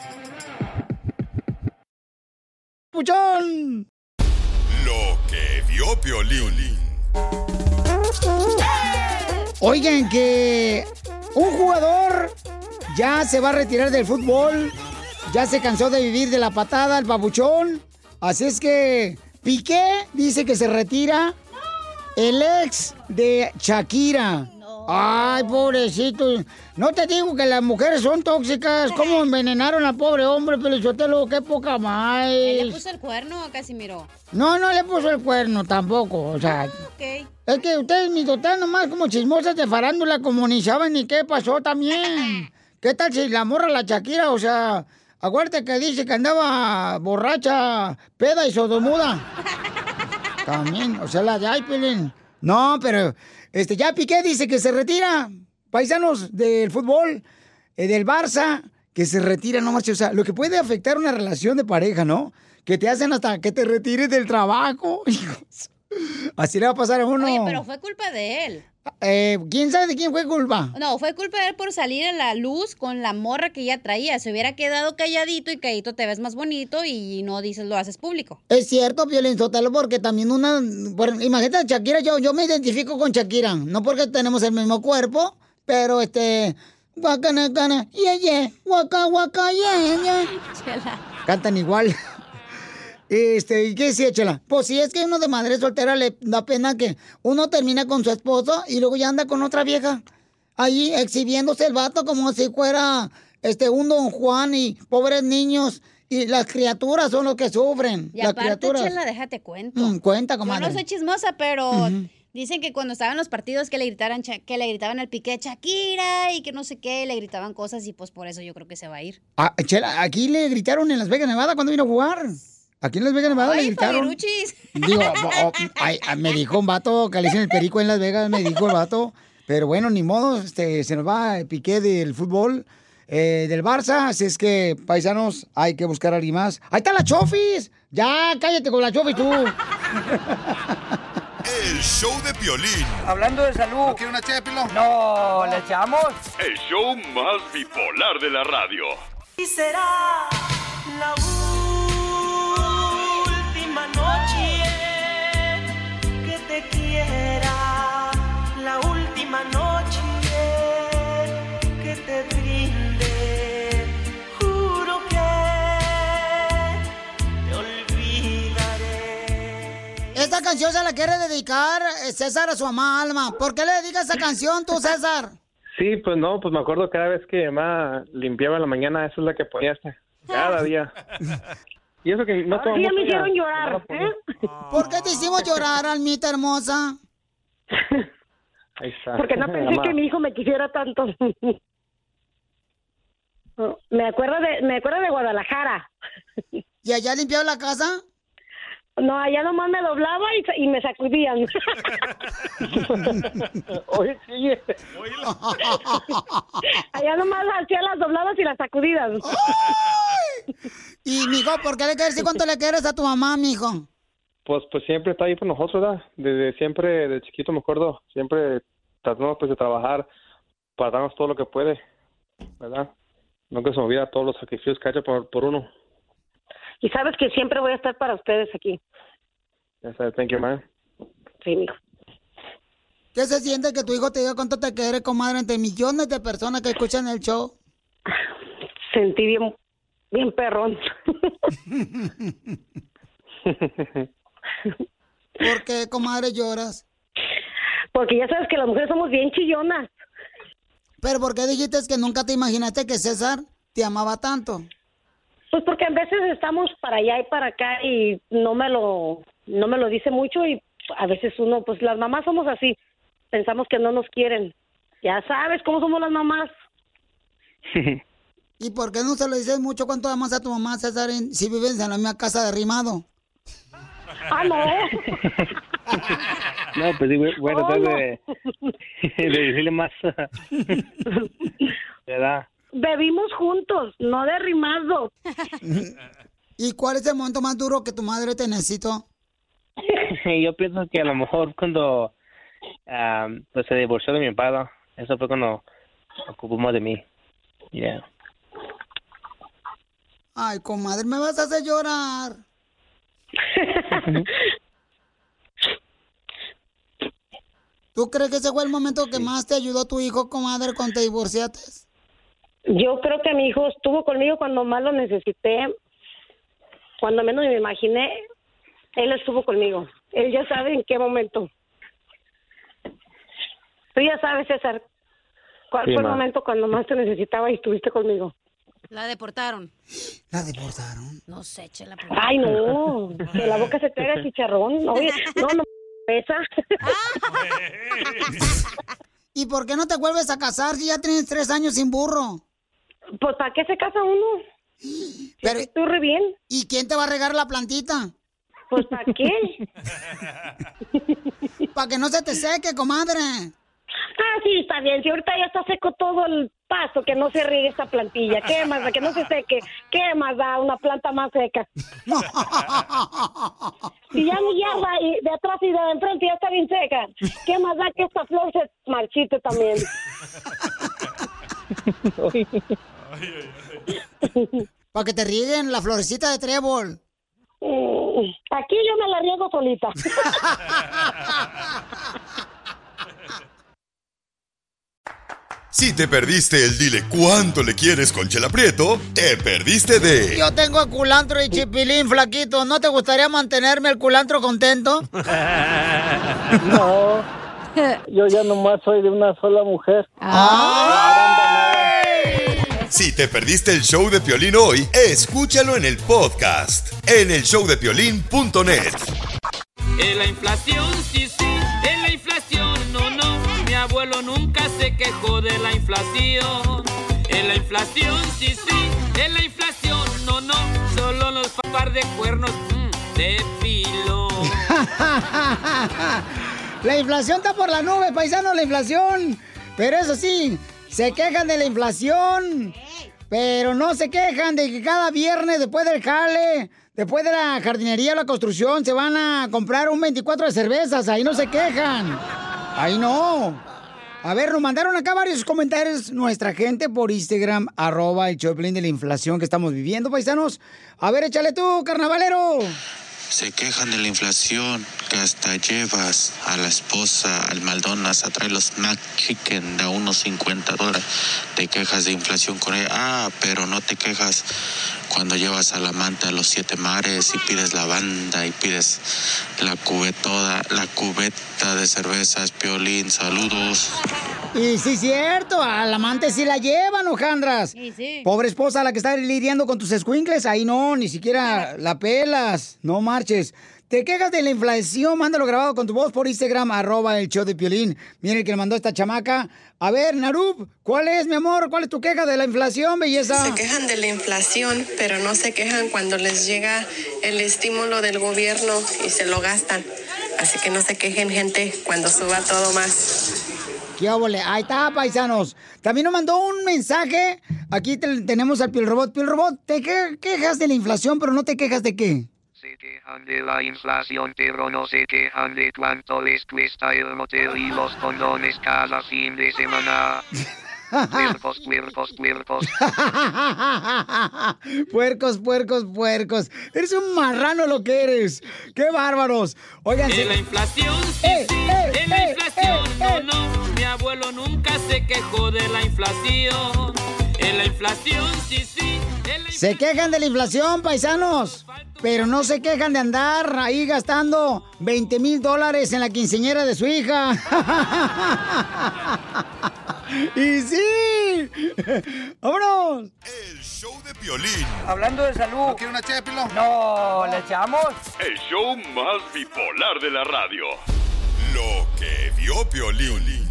Papuchón. Lo que vio Piolín. Oigan, que un jugador ya se va a retirar del fútbol. Ya se cansó de vivir de la patada, el papuchón. Así es que Piqué dice que se retira. El ex de Shakira. Ay, pobrecito. No te digo que las mujeres son tóxicas. ¿Cómo envenenaron al pobre hombre, Pelichotelo? Qué poca más. ¿Le puso el cuerno o casi miró? No, no le puso el cuerno tampoco. O sea, Ok. es que ustedes, mi total, nomás como chismosas de farándula, como ni saben ni qué pasó también. ¿Qué tal si la morra la Shakira? O sea, acuérdate que dice que andaba borracha, peda y sodomuda. También, o sea, la de Pelín. No, pero este, ya Piqué dice que se retira. Paisanos del fútbol, eh, del Barça, que se retira, no marche. O sea, lo que puede afectar una relación de pareja, ¿no? Que te hacen hasta que te retires del trabajo. Así le va a pasar a uno. Pero fue culpa de él. Eh, ¿Quién sabe de quién fue culpa? No, fue culpa de él por salir a la luz con la morra que ya traía. Se hubiera quedado calladito y calladito te ves más bonito y no dices lo haces público. Es cierto, Piolín Sotelo, porque también una... bueno, imagínate, Shakira, yo, yo me identifico con Shakira. No porque tenemos el mismo cuerpo, pero este... Guacana, cana, yeah, yeah, guaca, guaca, yeah, yeah. Cantan igual. Este, ¿y qué decía, Chela? Pues si es que uno de madre soltera le da pena que uno termina con su esposo y luego ya anda con otra vieja. Ahí exhibiéndose el vato como si fuera este un don Juan y pobres niños. Y las criaturas son los que sufren. Y las aparte, criaturas. Chela, déjate cuento. Mm, cuenta, Yo comadre. no soy chismosa, pero dicen que cuando estaban los partidos que le gritaran que le gritaban al piqué Shakira y que no sé qué, le gritaban cosas y pues por eso yo creo que se va a ir. Ah, Chela, aquí le gritaron en Las Vegas, Nevada, cuando vino a jugar. Aquí en Las Vegas, Nevada, le gritaron. Digo, oh, ay, ay, me dijo un vato que le dicen el perico en Las Vegas, me dijo el vato. Pero bueno, ni modo, este, se nos va el piqué del fútbol. eh, del Barça, así es que, paisanos, hay que buscar a alguien más. ¡Ahí está la Chofis! Ya, cállate con la Chofis tú. El show de Piolín. Hablando de salud. ¿No quiere una ché de pilón? No, ¿le echamos? El show más bipolar de la radio. Y será la canción se la quiere dedicar eh, César a su mamá Alma. ¿Por qué le dedicas esa canción tú, César? Sí, pues no, pues me acuerdo cada vez que mi mamá limpiaba en la mañana, eso es la que ponía hasta cada día. Y eso que no Ahora sí me hicieron no llorar. ¿eh? ¿Por qué te hicimos llorar, Almita hermosa? Ahí está. Porque no pensé Mamá. que mi hijo me quisiera tanto. Me acuerdo de, me acuerdo de Guadalajara. ¿Y allá limpiaba la casa? No, allá nomás me doblaba y, y me sacudían. Oye, sí. allá nomás hacía las dobladas y las sacudidas. Y, mijo, ¿por qué le quieres decir cuánto le quieres a tu mamá, mijo? Pues, pues siempre está ahí por nosotros, ¿verdad? Desde siempre, de chiquito me acuerdo, siempre tratamos pues de trabajar para darnos todo lo que puede, ¿verdad? Nunca se me olvida todos los sacrificios que ha hecho por, por uno. Y sabes que siempre voy a estar para ustedes aquí. Ya sabes, thank you, man. Sí, mijo. ¿Qué se siente que tu hijo te diga cuánto te quiere, comadre, entre millones de personas que escuchan el show? Sentí bien, bien perrón. ¿Por qué, comadre, lloras? Porque ya sabes que las mujeres somos bien chillonas. ¿Pero por qué dijiste que nunca te imaginaste que César te amaba tanto? Pues porque a veces estamos para allá y para acá y no me lo no me lo dice mucho y a veces uno pues las mamás somos así, pensamos que no nos quieren. Ya sabes cómo somos las mamás. ¿Y por qué no se lo dices mucho cuánto amas a tu mamá, César, en- si vives en la misma casa de Rimado? Ah, no. No, pues sí, voy, a Oh, tratar no. de, de decirle más, ¿verdad? Bebimos juntos, no derrimados. ¿Y cuál es el momento más duro que tu madre te necesitó? Yo pienso que a lo mejor cuando ah, pues se divorció de mi padre, eso fue cuando ocupó más de mí. Yeah. Ay, comadre, me vas a hacer llorar. ¿Tú crees que ese fue el momento que más te ayudó tu hijo, comadre, cuando te divorciaste? Yo creo que mi hijo estuvo conmigo cuando más lo necesité, cuando menos me imaginé, él estuvo conmigo. Él ya sabe en qué momento. Tú ya sabes, César, cuál Sí, fue el ma. momento cuando más te necesitaba y estuviste conmigo. La deportaron. ¿La deportaron? No sé, chela. Ay, no, que la boca se te haga chicharrón. Oye, no, no, esa. ¿Y por qué no te vuelves a casar si ya tienes tres años sin burro? Pues, ¿para qué se casa uno? Pero, tú re bien. ¿Y quién te va a regar la plantita? Pues, ¿para qué? Para que no se te seque, comadre. Ah, sí, está bien. Si ahorita ya está seco todo el pasto, que no se riegue esta plantilla. ¿Qué más da? Que no se seque. ¿Qué más da una planta más seca? Si ya mi yarda y de atrás y de enfrente ya está bien seca. ¿Qué más da que esta flor se marchite también? Para que te rieguen la florecita de trébol. Mm, Aquí yo me la riego solita. Si te perdiste el dile cuánto le quieres con Chela Prieto, te perdiste de Yo tengo culantro y chipilín flaquito. ¿No te gustaría mantenerme el culantro contento? No, yo ya nomás soy de una sola mujer. Si te perdiste el show de Piolín hoy, escúchalo en el podcast en el showdepiolín.net. En la inflación, sí, sí, en la inflación, no, no. Mi abuelo nunca se quejó de la inflación. En la inflación, sí, sí, en la inflación, no, no. Solo los par de cuernos mm, de pilo. la inflación está por la nube, paisano, la inflación. Pero eso sí, Se quejan de la inflación. Pero no se quejan de que cada viernes después del jale, después de la jardinería o la construcción, se van a comprar un 24 de cervezas. Ahí no se quejan. Ahí no. A ver, nos mandaron acá varios comentarios nuestra gente por Instagram, arroba el Choplin de la inflación que estamos viviendo, paisanos. A ver, échale tú, carnavalero. Se quejan de la inflación, que hasta llevas a la esposa al Maldonas a traer los Mac Chicken de a unos 50 dólares. Te quejas de inflación con ella. Ah, pero no te quejas cuando llevas al amante a los siete mares y pides la banda y pides la cubetoda, la cubeta de cervezas, piolín, saludos. Y sí, cierto, al amante sí la llevan, Ojandras. Sí, sí. Pobre esposa, la que está lidiando con tus escuincles, ahí no, ni siquiera la pelas, no marches. Te quejas de la inflación, mándalo grabado con tu voz por Instagram, arroba el show de Piolín. Miren el que le mandó esta chamaca. A ver, Narub, ¿cuál es, mi amor? ¿Cuál es tu queja de la inflación, belleza? Se quejan de la inflación, pero no se quejan cuando les llega el estímulo del gobierno y se lo gastan. Así que no se quejen, gente, cuando suba todo más. ¿Qué óvole? Ahí está, paisanos. También nos mandó un mensaje. Aquí te- tenemos al Piel Robot. Piel Robot, te que- quejas de la inflación, pero no te quejas de qué. Se quejan de la inflación, pero no se quejan de cuánto les cuesta el motel y los condones cada fin de semana. Puercos, puercos, puercos. puercos, puercos, puercos. Eres un marrano lo que eres. ¡Qué bárbaros! Oigan, En la inflación, sí, sí, en la inflación, no, no. Mi abuelo nunca se quejó de la inflación. En la inflación, sí, sí, en la se quejan de la inflación, paisanos. Pero no se quejan de andar ahí gastando 20 mil dólares en la quinceñera de su hija. ¡Y sí! ¡Vámonos! El show de Piolín. Hablando de salud. ¿No quiere una ché de pilón? No, ¿le echamos? El show más bipolar de la radio. Lo que vio Piolín.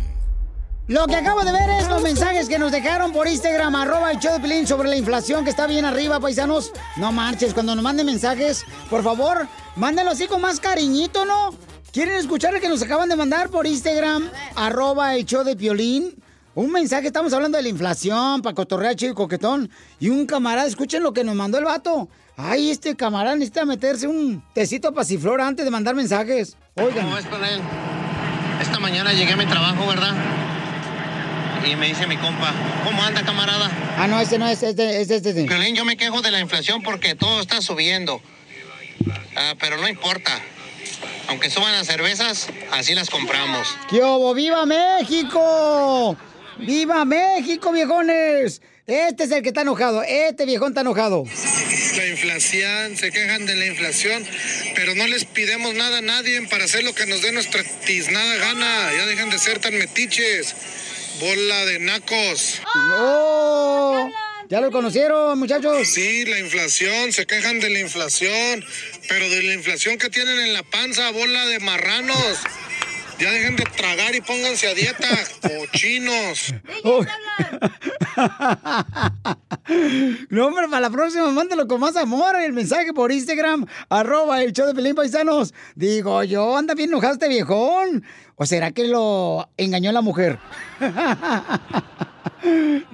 Lo que acabo de ver es los mensajes que nos dejaron por Instagram, arroba el show de Piolín, sobre la inflación que está bien arriba, paisanos. No marches, cuando nos manden mensajes, por favor, mándenlo así con más cariñito, ¿no? ¿Quieren escuchar el que nos acaban de mandar por Instagram, arroba el show de Piolín? Un mensaje, estamos hablando de la inflación, para cotorrear chido y coquetón. Y un camarada, escuchen lo que nos mandó el vato. Ay, este camarada necesita meterse un tecito pasiflor antes de mandar mensajes. Oigan. ¿Cómo ves con él? Esta mañana llegué a mi trabajo, ¿verdad? Y me dice mi compa, ¿cómo anda, camarada? Ah, no, este no es, este, este, este. Violín, yo me quejo de la inflación porque todo está subiendo. Ah, pero no importa. Aunque suban las cervezas, así las compramos. ¡Qué obo! ¡Viva México! ¡Viva México, viejones! Este es el que está enojado. Este viejón está enojado. La inflación, se quejan de la inflación, pero no les pidemos nada a nadie para hacer lo que nos dé nuestra tiznada gana. Ya dejen de ser tan metiches. Bola de nacos. ¡Oh! ¿Ya lo conocieron, muchachos? Sí, la inflación, se quejan de la inflación, pero de la inflación que tienen en la panza, bola de marranos. Ya dejen de tragar y pónganse a dieta, cochinos. No, hombre, para la próxima, mándalo con más amor el mensaje por Instagram, arroba el show de Pelín Paisanos. Digo yo, anda bien enojado este viejón. ¿O será que lo engañó la mujer?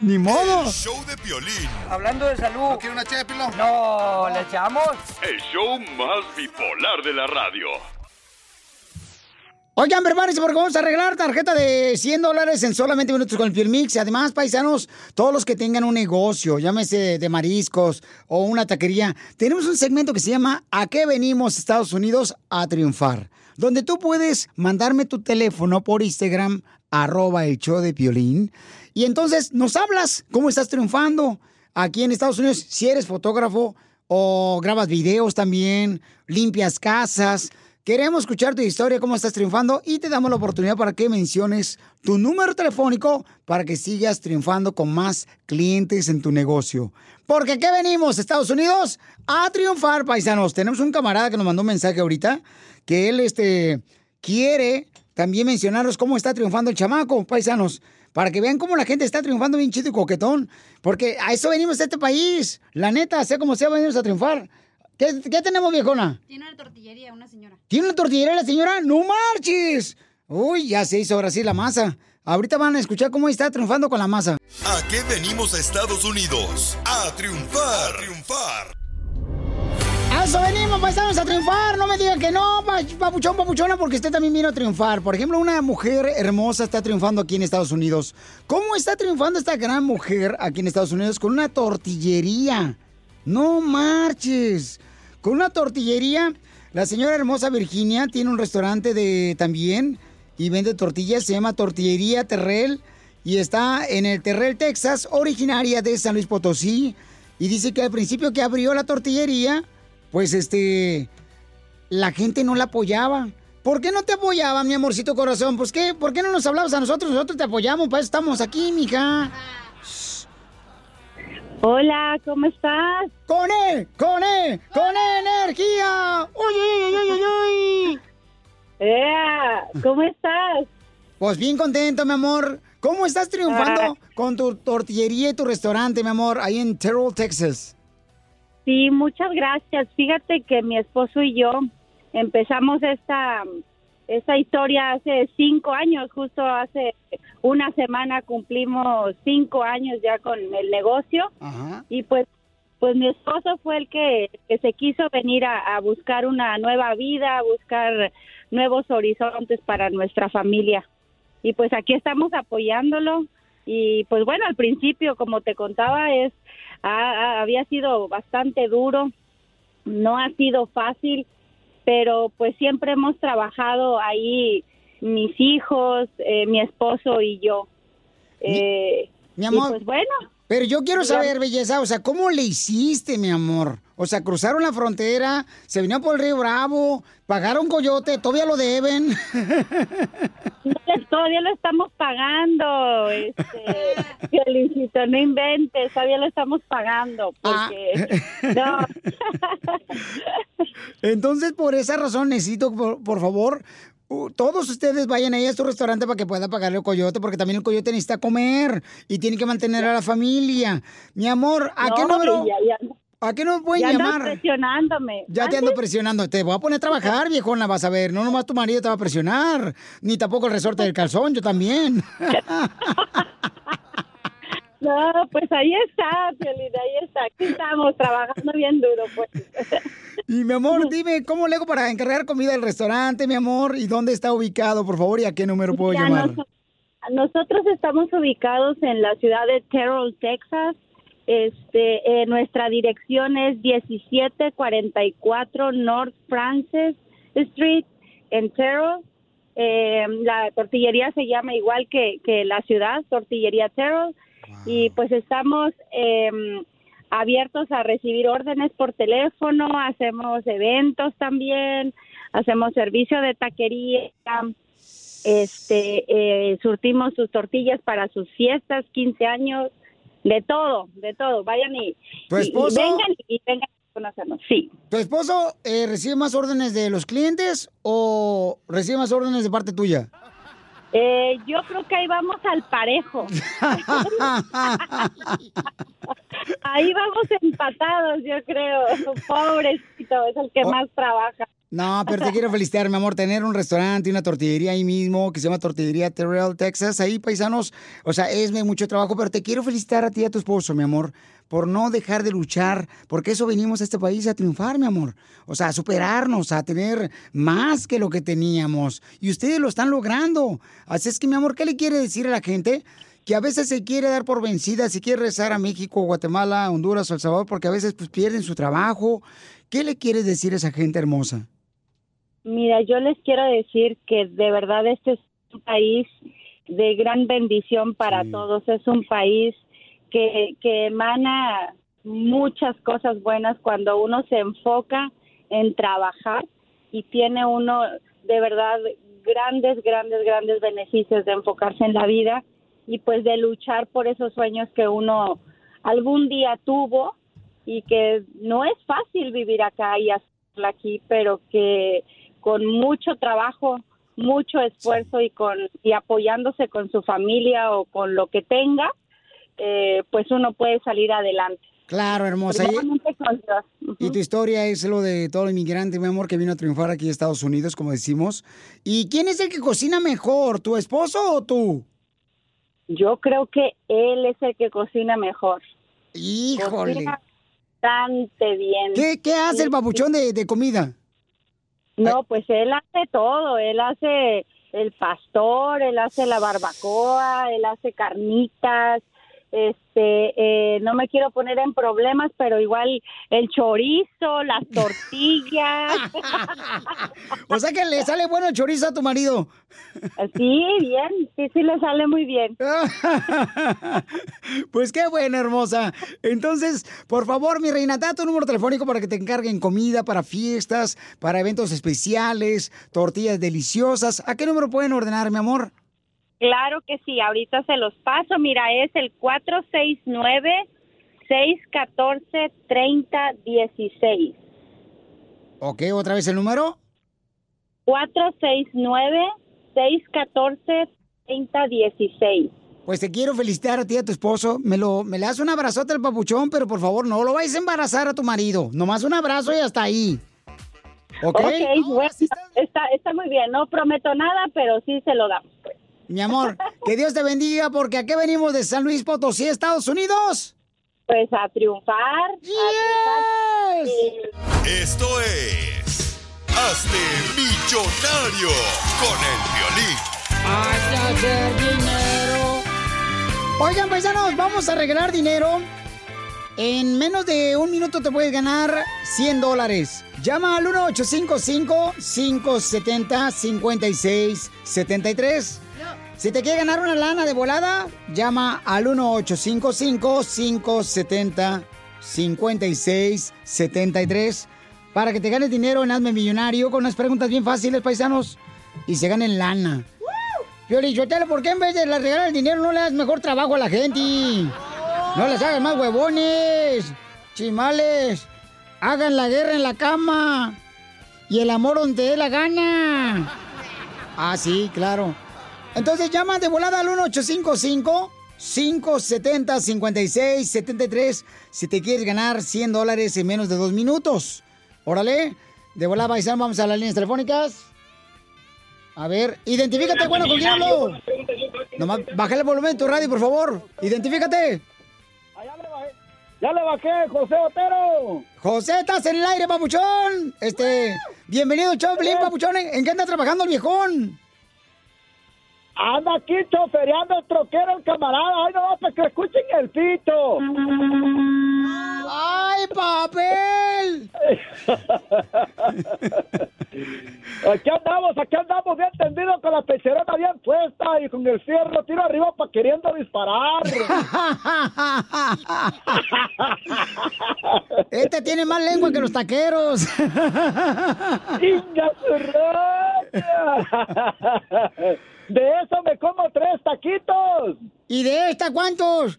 Ni modo. El show de Piolín. Hablando de salud. ¿No quiere una ché de pilón? No, ¿le echamos? El show más bipolar de la radio. Oigan, prepárense porque vamos a arreglar tarjeta de 100 dólares en solamente minutos con el Piel Mix. Además, paisanos, todos los que tengan un negocio, llámese de mariscos o una taquería, tenemos un segmento que se llama ¿A qué venimos Estados Unidos a triunfar? Donde tú puedes mandarme tu teléfono por Instagram, arroba el show de Piolín. Y entonces nos hablas cómo estás triunfando aquí en Estados Unidos. Si eres fotógrafo o grabas videos también, limpias casas. Queremos escuchar tu historia, cómo estás triunfando y te damos la oportunidad para que menciones tu número telefónico para que sigas triunfando con más clientes en tu negocio. Porque aquí venimos, Estados Unidos, a triunfar, paisanos. Tenemos un camarada que nos mandó un mensaje ahorita que él este, quiere también mencionarnos cómo está triunfando el chamaco, paisanos. Para que vean cómo la gente está triunfando bien chido y coquetón. Porque a eso venimos a este país. La neta, sea como sea, venimos a triunfar. ¿Qué, qué tenemos, viejona? Tiene una tortillería, una señora. ¿Tiene una tortillería la señora? ¡No marches! Uy, ya se hizo ahora sí la masa. Ahorita van a escuchar cómo está triunfando con la masa. ¿A qué venimos a Estados Unidos? A triunfar, a triunfar. A eso venimos, paisanos, a triunfar. No me digan que no, pa- papuchón, papuchona, porque usted también vino a triunfar. Por ejemplo, una mujer hermosa está triunfando aquí en Estados Unidos. ¿Cómo está triunfando esta gran mujer aquí en Estados Unidos? Con una tortillería. No marches. Con una tortillería. La señora hermosa Virginia tiene un restaurante de también y vende tortillas. Se llama Tortillería Terrell y está en el Terrell, Texas, originaria de San Luis Potosí. Y dice que al principio que abrió la tortillería, pues este, la gente no la apoyaba. ¿Por qué no te apoyaba, mi amorcito corazón? Pues qué, ¿por qué no nos hablabas a nosotros? Nosotros te apoyamos, para eso estamos aquí, mija. Hola, ¿cómo estás? ¡Con él! ¡Con él! ¡Con energía! ¡Uy, uy, uy, uy, uy! ¡Ea! ¿Cómo estás? Pues bien contento, mi amor. ¿Cómo estás triunfando Ah. con tu tortillería y tu restaurante, mi amor, ahí en Terrell, Texas? Sí, muchas gracias. Fíjate que mi esposo y yo empezamos esta, esta historia hace cinco años, justo hace una semana cumplimos cinco años ya con el negocio y pues pues mi esposo fue el que, que se quiso venir a, a buscar una nueva vida, a buscar nuevos horizontes para nuestra familia. Y pues aquí estamos apoyándolo. Y pues bueno, al principio, como te contaba, es ha- ha- había sido bastante duro, no ha sido fácil, pero pues siempre hemos trabajado ahí mis hijos, eh, mi esposo y yo. Eh, Mi y amor. pues bueno. Pero yo quiero saber, belleza, o sea, ¿cómo le hiciste, mi amor? O sea, cruzaron la frontera, se vinieron por el río Bravo, pagaron coyote, todavía lo deben. Todavía lo estamos pagando, este, Felicito, no inventes, todavía lo estamos pagando, porque no, Entonces, por esa razón, necesito, por, por favor, uh, todos ustedes vayan ahí a su restaurante para que pueda pagarle el coyote, porque también el coyote necesita comer y tiene que mantener a la familia. Mi amor, ¿a qué No, número? ya- ya- ¿A qué nos pueden ya llamar? presionándome. Ya te ando presionando. Te voy a poner a trabajar, viejona, vas a ver. No nomás tu marido te va a presionar, ni tampoco el resorte del calzón, yo también. No, pues ahí está, Piolín, ahí está, aquí estamos trabajando bien duro, pues. Y mi amor, dime, ¿cómo le hago para encargar comida del restaurante, mi amor? ¿Y dónde está ubicado, por favor? ¿Y a qué número puedo Ya llamar? noso- nosotros estamos ubicados en la ciudad de Terrell, Texas. Este, eh, nuestra dirección es 1744 North Francis Street en Terrell. Eh, la tortillería se llama igual que, que la ciudad, Tortillería Terrell. Y pues estamos eh, abiertos a recibir órdenes por teléfono, hacemos eventos también, hacemos servicio de taquería, este, eh, surtimos sus tortillas para sus fiestas, 15 años, de todo, de todo. Vayan y, vengan y vengan a conocernos. Sí. ¿Tu esposo eh, recibe más órdenes de los clientes o recibe más órdenes de parte tuya? Eh, yo creo que ahí vamos al parejo. ahí vamos empatados, yo creo. Pobrecito, es el que más trabaja. No, pero te quiero felicitar, mi amor, tener un restaurante y una tortillería ahí mismo que se llama Tortillería Terrell, Texas. Ahí, paisanos, o sea, es mucho trabajo, pero te quiero felicitar a ti y a tu esposo, mi amor, por no dejar de luchar, porque eso venimos a este país a triunfar, mi amor. O sea, a superarnos, a tener más que lo que teníamos. Y ustedes lo están logrando. Así es que, mi amor, ¿qué le quiere decir a la gente? Que a veces se quiere dar por vencida, se quiere rezar a México, Guatemala, Honduras o El Salvador, porque a veces pues, pierden su trabajo. ¿Qué le quieres decir a esa gente hermosa? Mira, yo les quiero decir que de verdad este es un país de gran bendición para todos. Es un país que, que emana muchas cosas buenas cuando uno se enfoca en trabajar y tiene uno de verdad grandes, grandes, grandes beneficios de enfocarse en la vida y pues de luchar por esos sueños que uno algún día tuvo y que no es fácil vivir acá y hacerlo aquí, pero que con mucho trabajo, mucho esfuerzo y con y apoyándose con su familia o con lo que tenga, eh, pues uno puede salir adelante. Claro, hermosa. Y, tu historia es lo de todo el inmigrante, mi amor, que vino a triunfar aquí en Estados Unidos, como decimos. ¿Y quién es el que cocina mejor, tu esposo o tú? Yo creo que él es el que cocina mejor. Híjole. Cocina bastante bien. ¿Qué, qué hace el papuchón de, de comida? No, pues él hace todo. Él hace el pastor, él hace la barbacoa, él hace carnitas. Este, eh, no me quiero poner en problemas, pero igual el chorizo, las tortillas. O sea que le sale bueno el chorizo a tu marido. Sí, bien, sí, sí le sale muy bien. Pues qué buena, hermosa. Entonces, por favor, mi reina, da tu número telefónico para que te encarguen comida para fiestas, para eventos especiales, tortillas deliciosas. ¿A qué número pueden ordenar, mi amor? Claro que sí, ahorita se los paso. Mira, es el 469-614-3016. Ok, otra vez el número. 469-614-3016. Pues te quiero felicitar a ti y a tu esposo. Me lo, me le das un abrazote al papuchón, pero por favor no lo vayas a embarazar a tu marido. Nomás un abrazo y hasta ahí. ¿Ok? Ok, bueno, está, está muy bien. No prometo nada, pero sí se lo damos. pues. Mi amor, que Dios te bendiga porque aquí venimos de San Luis Potosí, Estados Unidos. Pues a triunfar. a triunfar. Esto es Hazte Millonario con el violín. Hazte hacer dinero. Oigan, paisanos, vamos a regalar dinero. En menos de un minuto te puedes ganar 100 dólares. Llama al 1855-570-5673. Si te quiere ganar una lana de volada, llama al 1855-570-5673 para que te ganes dinero en Hazme Millonario con unas preguntas bien fáciles, paisanos, y se ganen lana. Pioli, Chotelo, ¿por qué en vez de la- regalar el dinero no le das mejor trabajo a la gente? No les hagas más huevones, chimales. Hagan la guerra en la cama y el amor donde dé la gana. Ah, sí, claro. Entonces llama de volada al 1855-570-5673 si te quieres ganar 100 dólares en menos de dos minutos. Órale, de volada, paisano, vamos a las líneas telefónicas. A ver, identifícate, bueno, ¿con quién hablo? Nomás, bájale el volumen de tu radio, por favor. Identifícate. Ya le bajé, José Otero. José, estás en el aire, papuchón. Este, bienvenido, Choplin, papuchón. ¿En qué anda trabajando el viejón? Anda aquí chofereando el troquero el camarada. Ay, no, para que escuchen el pito. ¡Ay, papel! Aquí andamos, aquí andamos bien tendidos con la pecherona bien puesta y con el fierro tiro arriba para queriendo disparar. Este tiene más lengua que los taqueros. ¡Chinga su! De eso me como tres taquitos. ¿Y de esta cuántos?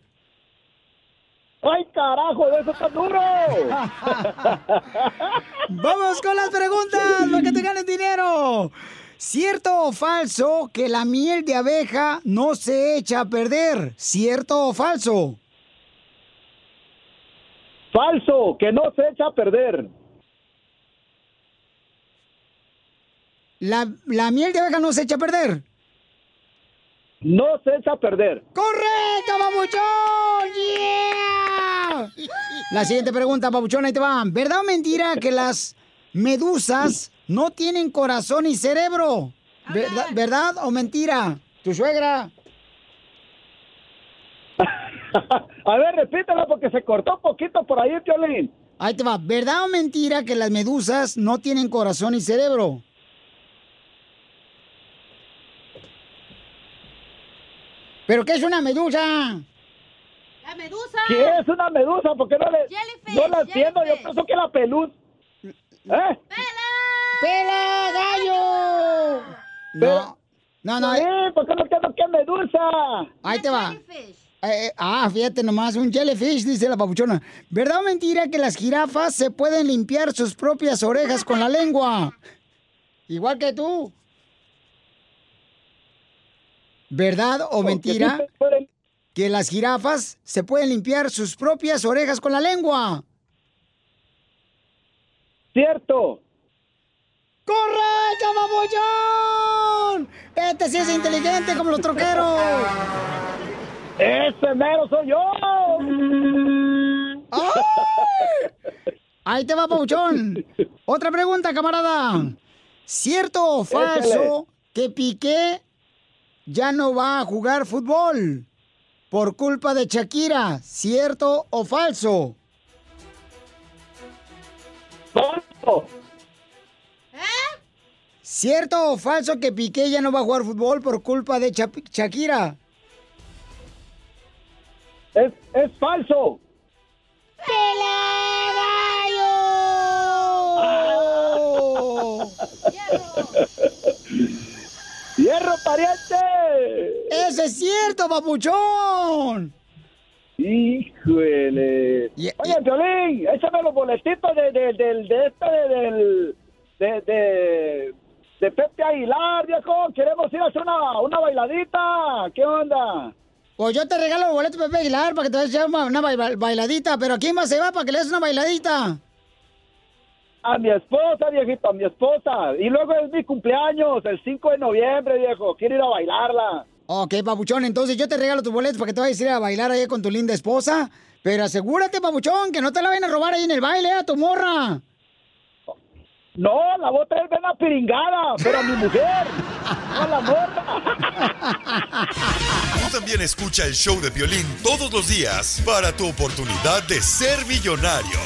¡Ay, carajo! ¡De eso está duro! Vamos con las preguntas para que te ganes dinero. ¿Cierto o falso que la miel de abeja no se echa a perder? ¿Cierto o falso? Falso, que no se echa a perder. ¿La, la miel de abeja no se echa a perder? No se echa a perder. ¡Correcto, papuchón! ¡Yeah! La siguiente pregunta, papuchón, ahí te va. ¿Verdad o mentira que las medusas no tienen corazón y cerebro? ¿Verdad, ¿verdad o mentira? ¿Tu suegra? A ver, repítelo porque se cortó un poquito por ahí, Piolín. Ahí te va. ¿Verdad o mentira que las medusas no tienen corazón y cerebro? ¿Pero qué es una medusa? ¡La medusa! ¿Qué es una medusa? Porque no le no la entiendo. Yo pienso que la peluz. ¿Eh? ¡Pela, gallo! No, no, no. Sí, ¿por qué no entiendo qué es medusa? Ahí te va. Eh, eh, ah, fíjate nomás, un jellyfish, dice la papuchona. ¿Verdad o mentira que las jirafas se pueden limpiar sus propias orejas con la lengua? Igual que tú. ¿Verdad o mentira que las jirafas se pueden limpiar sus propias orejas con la lengua. Cierto. ¡Correcto, babuchón! Este sí es inteligente como los troqueros. ¡Ese mero soy yo! ¡Ay! Ahí te va, Pauchón. Otra pregunta, camarada. ¿Cierto o falso que Piqué ya no va a jugar fútbol por culpa de Shakira? ¿Cierto o falso? Falso. ¿Cierto o falso que Piqué ya no va a jugar fútbol por culpa de Cha- Shakira? Es, es falso. ¡Hierro, pariente! ¡Ese es cierto, papuchón! ¡Híjole! Oye, Violín, échame los boletitos de, de, del- de este, de, del... De, de, de Pepe Aguilar, viejo. Queremos ir a hacer una, una bailadita. ¿Qué onda? Pues yo te regalo los boletos Pepe Aguilar para que te vayas a una, una baila- bailadita. ¿Pero a quién más se va para que le des una bailadita? A mi esposa, viejito, a mi esposa. Y luego es mi cumpleaños, el 5 de noviembre, viejo. Quiero ir a bailarla. Ok, papuchón, entonces yo te regalo tus boletos para que te vayas a ir a bailar ahí con tu linda esposa. Pero asegúrate, papuchón, que no te la vayan a robar ahí en el baile, a tu morra. No, la voy a traer bien piringada, pero a mi mujer. A la morra. Tú también escucha el show de violín todos los días para tu oportunidad de ser millonario.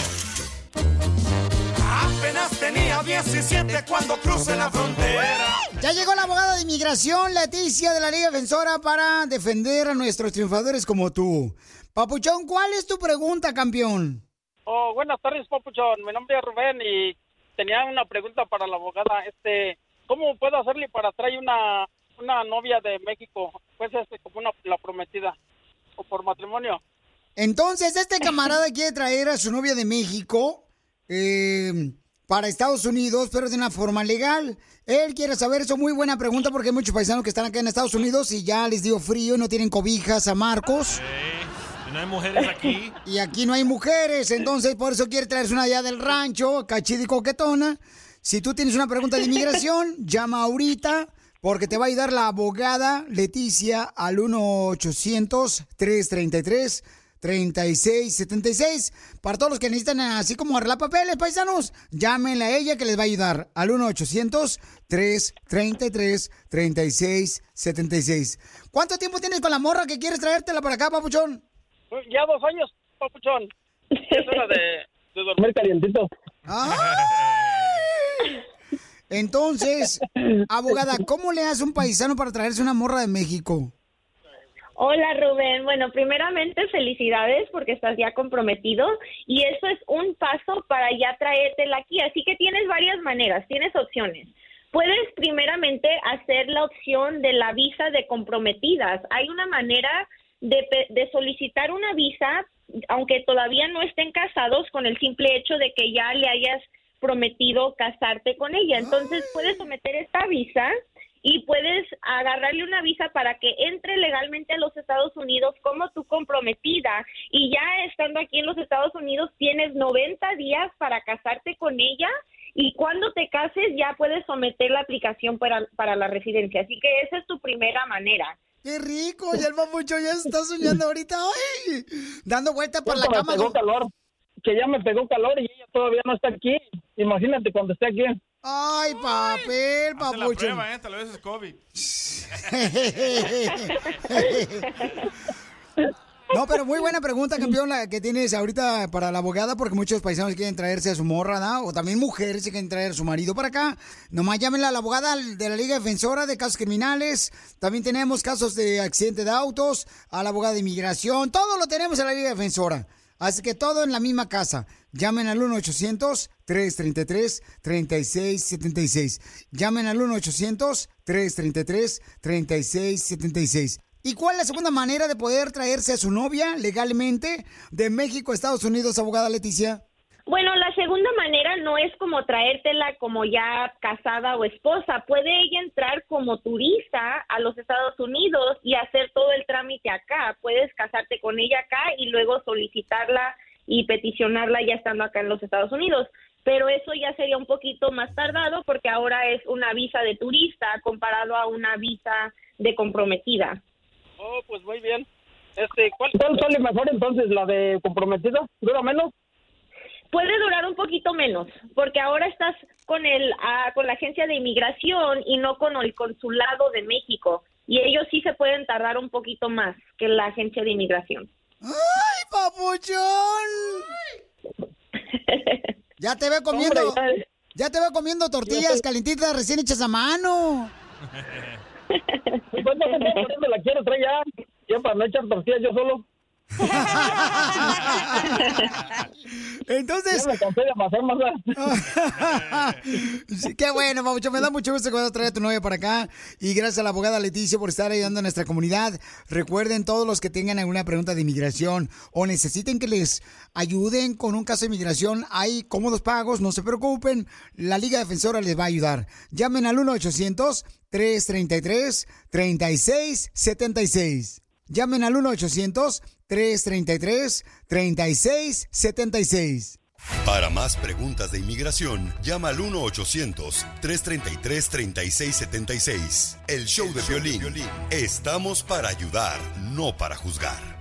Apenas tenía 17 cuando crucé la frontera. Ya llegó la abogada de inmigración, Leticia, de la Liga Defensora, para defender a nuestros triunfadores como tú. Papuchón, ¿cuál es tu pregunta, campeón? Oh, buenas tardes, Papuchón. Mi nombre es Rubén y tenía una pregunta para la abogada. Este, ¿cómo puedo hacerle para traer una una novia de México? Pues este, como una la prometida o por matrimonio. Entonces, este camarada quiere traer a su novia de México eh, para Estados Unidos, pero de una forma legal. Él quiere saber eso, muy buena pregunta, porque hay muchos paisanos que están acá en Estados Unidos y ya les dio frío no tienen cobijas a Marcos. ¿No hay mujeres aquí? Y aquí no hay mujeres, entonces por eso quiere traerse una allá del rancho, cachida y coquetona. Si tú tienes una pregunta de inmigración, llama ahorita porque te va a ayudar la abogada Leticia al 1-800-333-3676. Para todos los que necesitan así como arreglar papeles, paisanos, llámenle a ella que les va a ayudar al 1-800-333-3676. ¿Cuánto tiempo tienes con la morra que quieres traértela para acá, papuchón? Ya dos años, Papuchón. Es hora de, de dormir calientito. Entonces, abogada, ¿cómo le hace un paisano para traerse una morra de México? Hola Rubén, bueno, primeramente felicidades porque estás ya comprometido y eso es un paso para ya traértela aquí, así que tienes varias maneras, tienes opciones. Puedes primeramente hacer la opción de la visa de comprometidas. Hay una manera de, de solicitar una visa, aunque todavía no estén casados, con el simple hecho de que ya le hayas prometido casarte con ella. Entonces puedes someter esta visa y puedes agarrarle una visa para que entre legalmente a los Estados Unidos como tu comprometida y ya estando aquí en los Estados Unidos tienes 90 días para casarte con ella y cuando te cases ya puedes someter la aplicación para, para la residencia. Así que esa es tu primera manera. ¡Qué rico! Ya el papucho ya se está soñando ahorita. ¡Ay! Dando vueltas por la Ya me cama. pegó calor. Que ya me pegó calor y ella todavía no está aquí. Imagínate cuando esté aquí. ¡Ay, papel, la papucho! prueba, ¿eh? Tal vez es COVID. No, pero muy buena pregunta, campeón, la que tienes ahorita para la abogada, porque muchos paisanos quieren traerse a su morra, ¿no? O también mujeres que quieren traer a su marido para acá. Nomás llámenla a la abogada de la Liga Defensora de Casos Criminales. También tenemos casos de accidente de autos, a la abogada de inmigración. Todo lo tenemos en la Liga Defensora. Así que todo en la misma casa. Llamen al 1-800-333-3676. Llamen al 1-800-333-3676. ¿Y cuál es la segunda manera de poder traerse a su novia legalmente de México a Estados Unidos, abogada Leticia? Bueno, la segunda manera no es como traértela como ya casada o esposa. Puede ella entrar como turista a los Estados Unidos y hacer todo el trámite acá. Puedes casarte con ella acá y luego solicitarla y peticionarla ya estando acá en los Estados Unidos. Pero eso ya sería un poquito más tardado porque ahora es una visa de turista comparado a una visa de comprometida. Oh, pues muy bien. Este, ¿cuál, cuál sale mejor entonces, la de comprometida? ¿Dura menos? Puede durar un poquito menos, porque ahora estás con el ah, con la agencia de inmigración y no con el consulado de México, y ellos sí se pueden tardar un poquito más que la agencia de inmigración. ¡Ay, papuchón! Ya te ve comiendo. Hombre, Ya te ve comiendo tortillas calentitas recién hechas a mano. Pues no sé por qué me la quiero traer ya. Ya para no echar tortillas yo solo. Entonces. Ya me cansé de. Sí, qué bueno, Papuchón. Me da mucho gusto a traer a tu novia para acá. Y gracias a la abogada Leticia por estar ayudando a nuestra comunidad. Recuerden, todos los que tengan alguna pregunta de inmigración o necesiten que les ayuden con un caso de inmigración, hay cómodos pagos, no se preocupen. La Liga Defensora les va a ayudar. Llamen al 1-800-333-3676. Llamen al 1-800-333-3676. Para más preguntas de inmigración, llama al 1-800-333-3676. El show de violín. Estamos para ayudar, no para juzgar.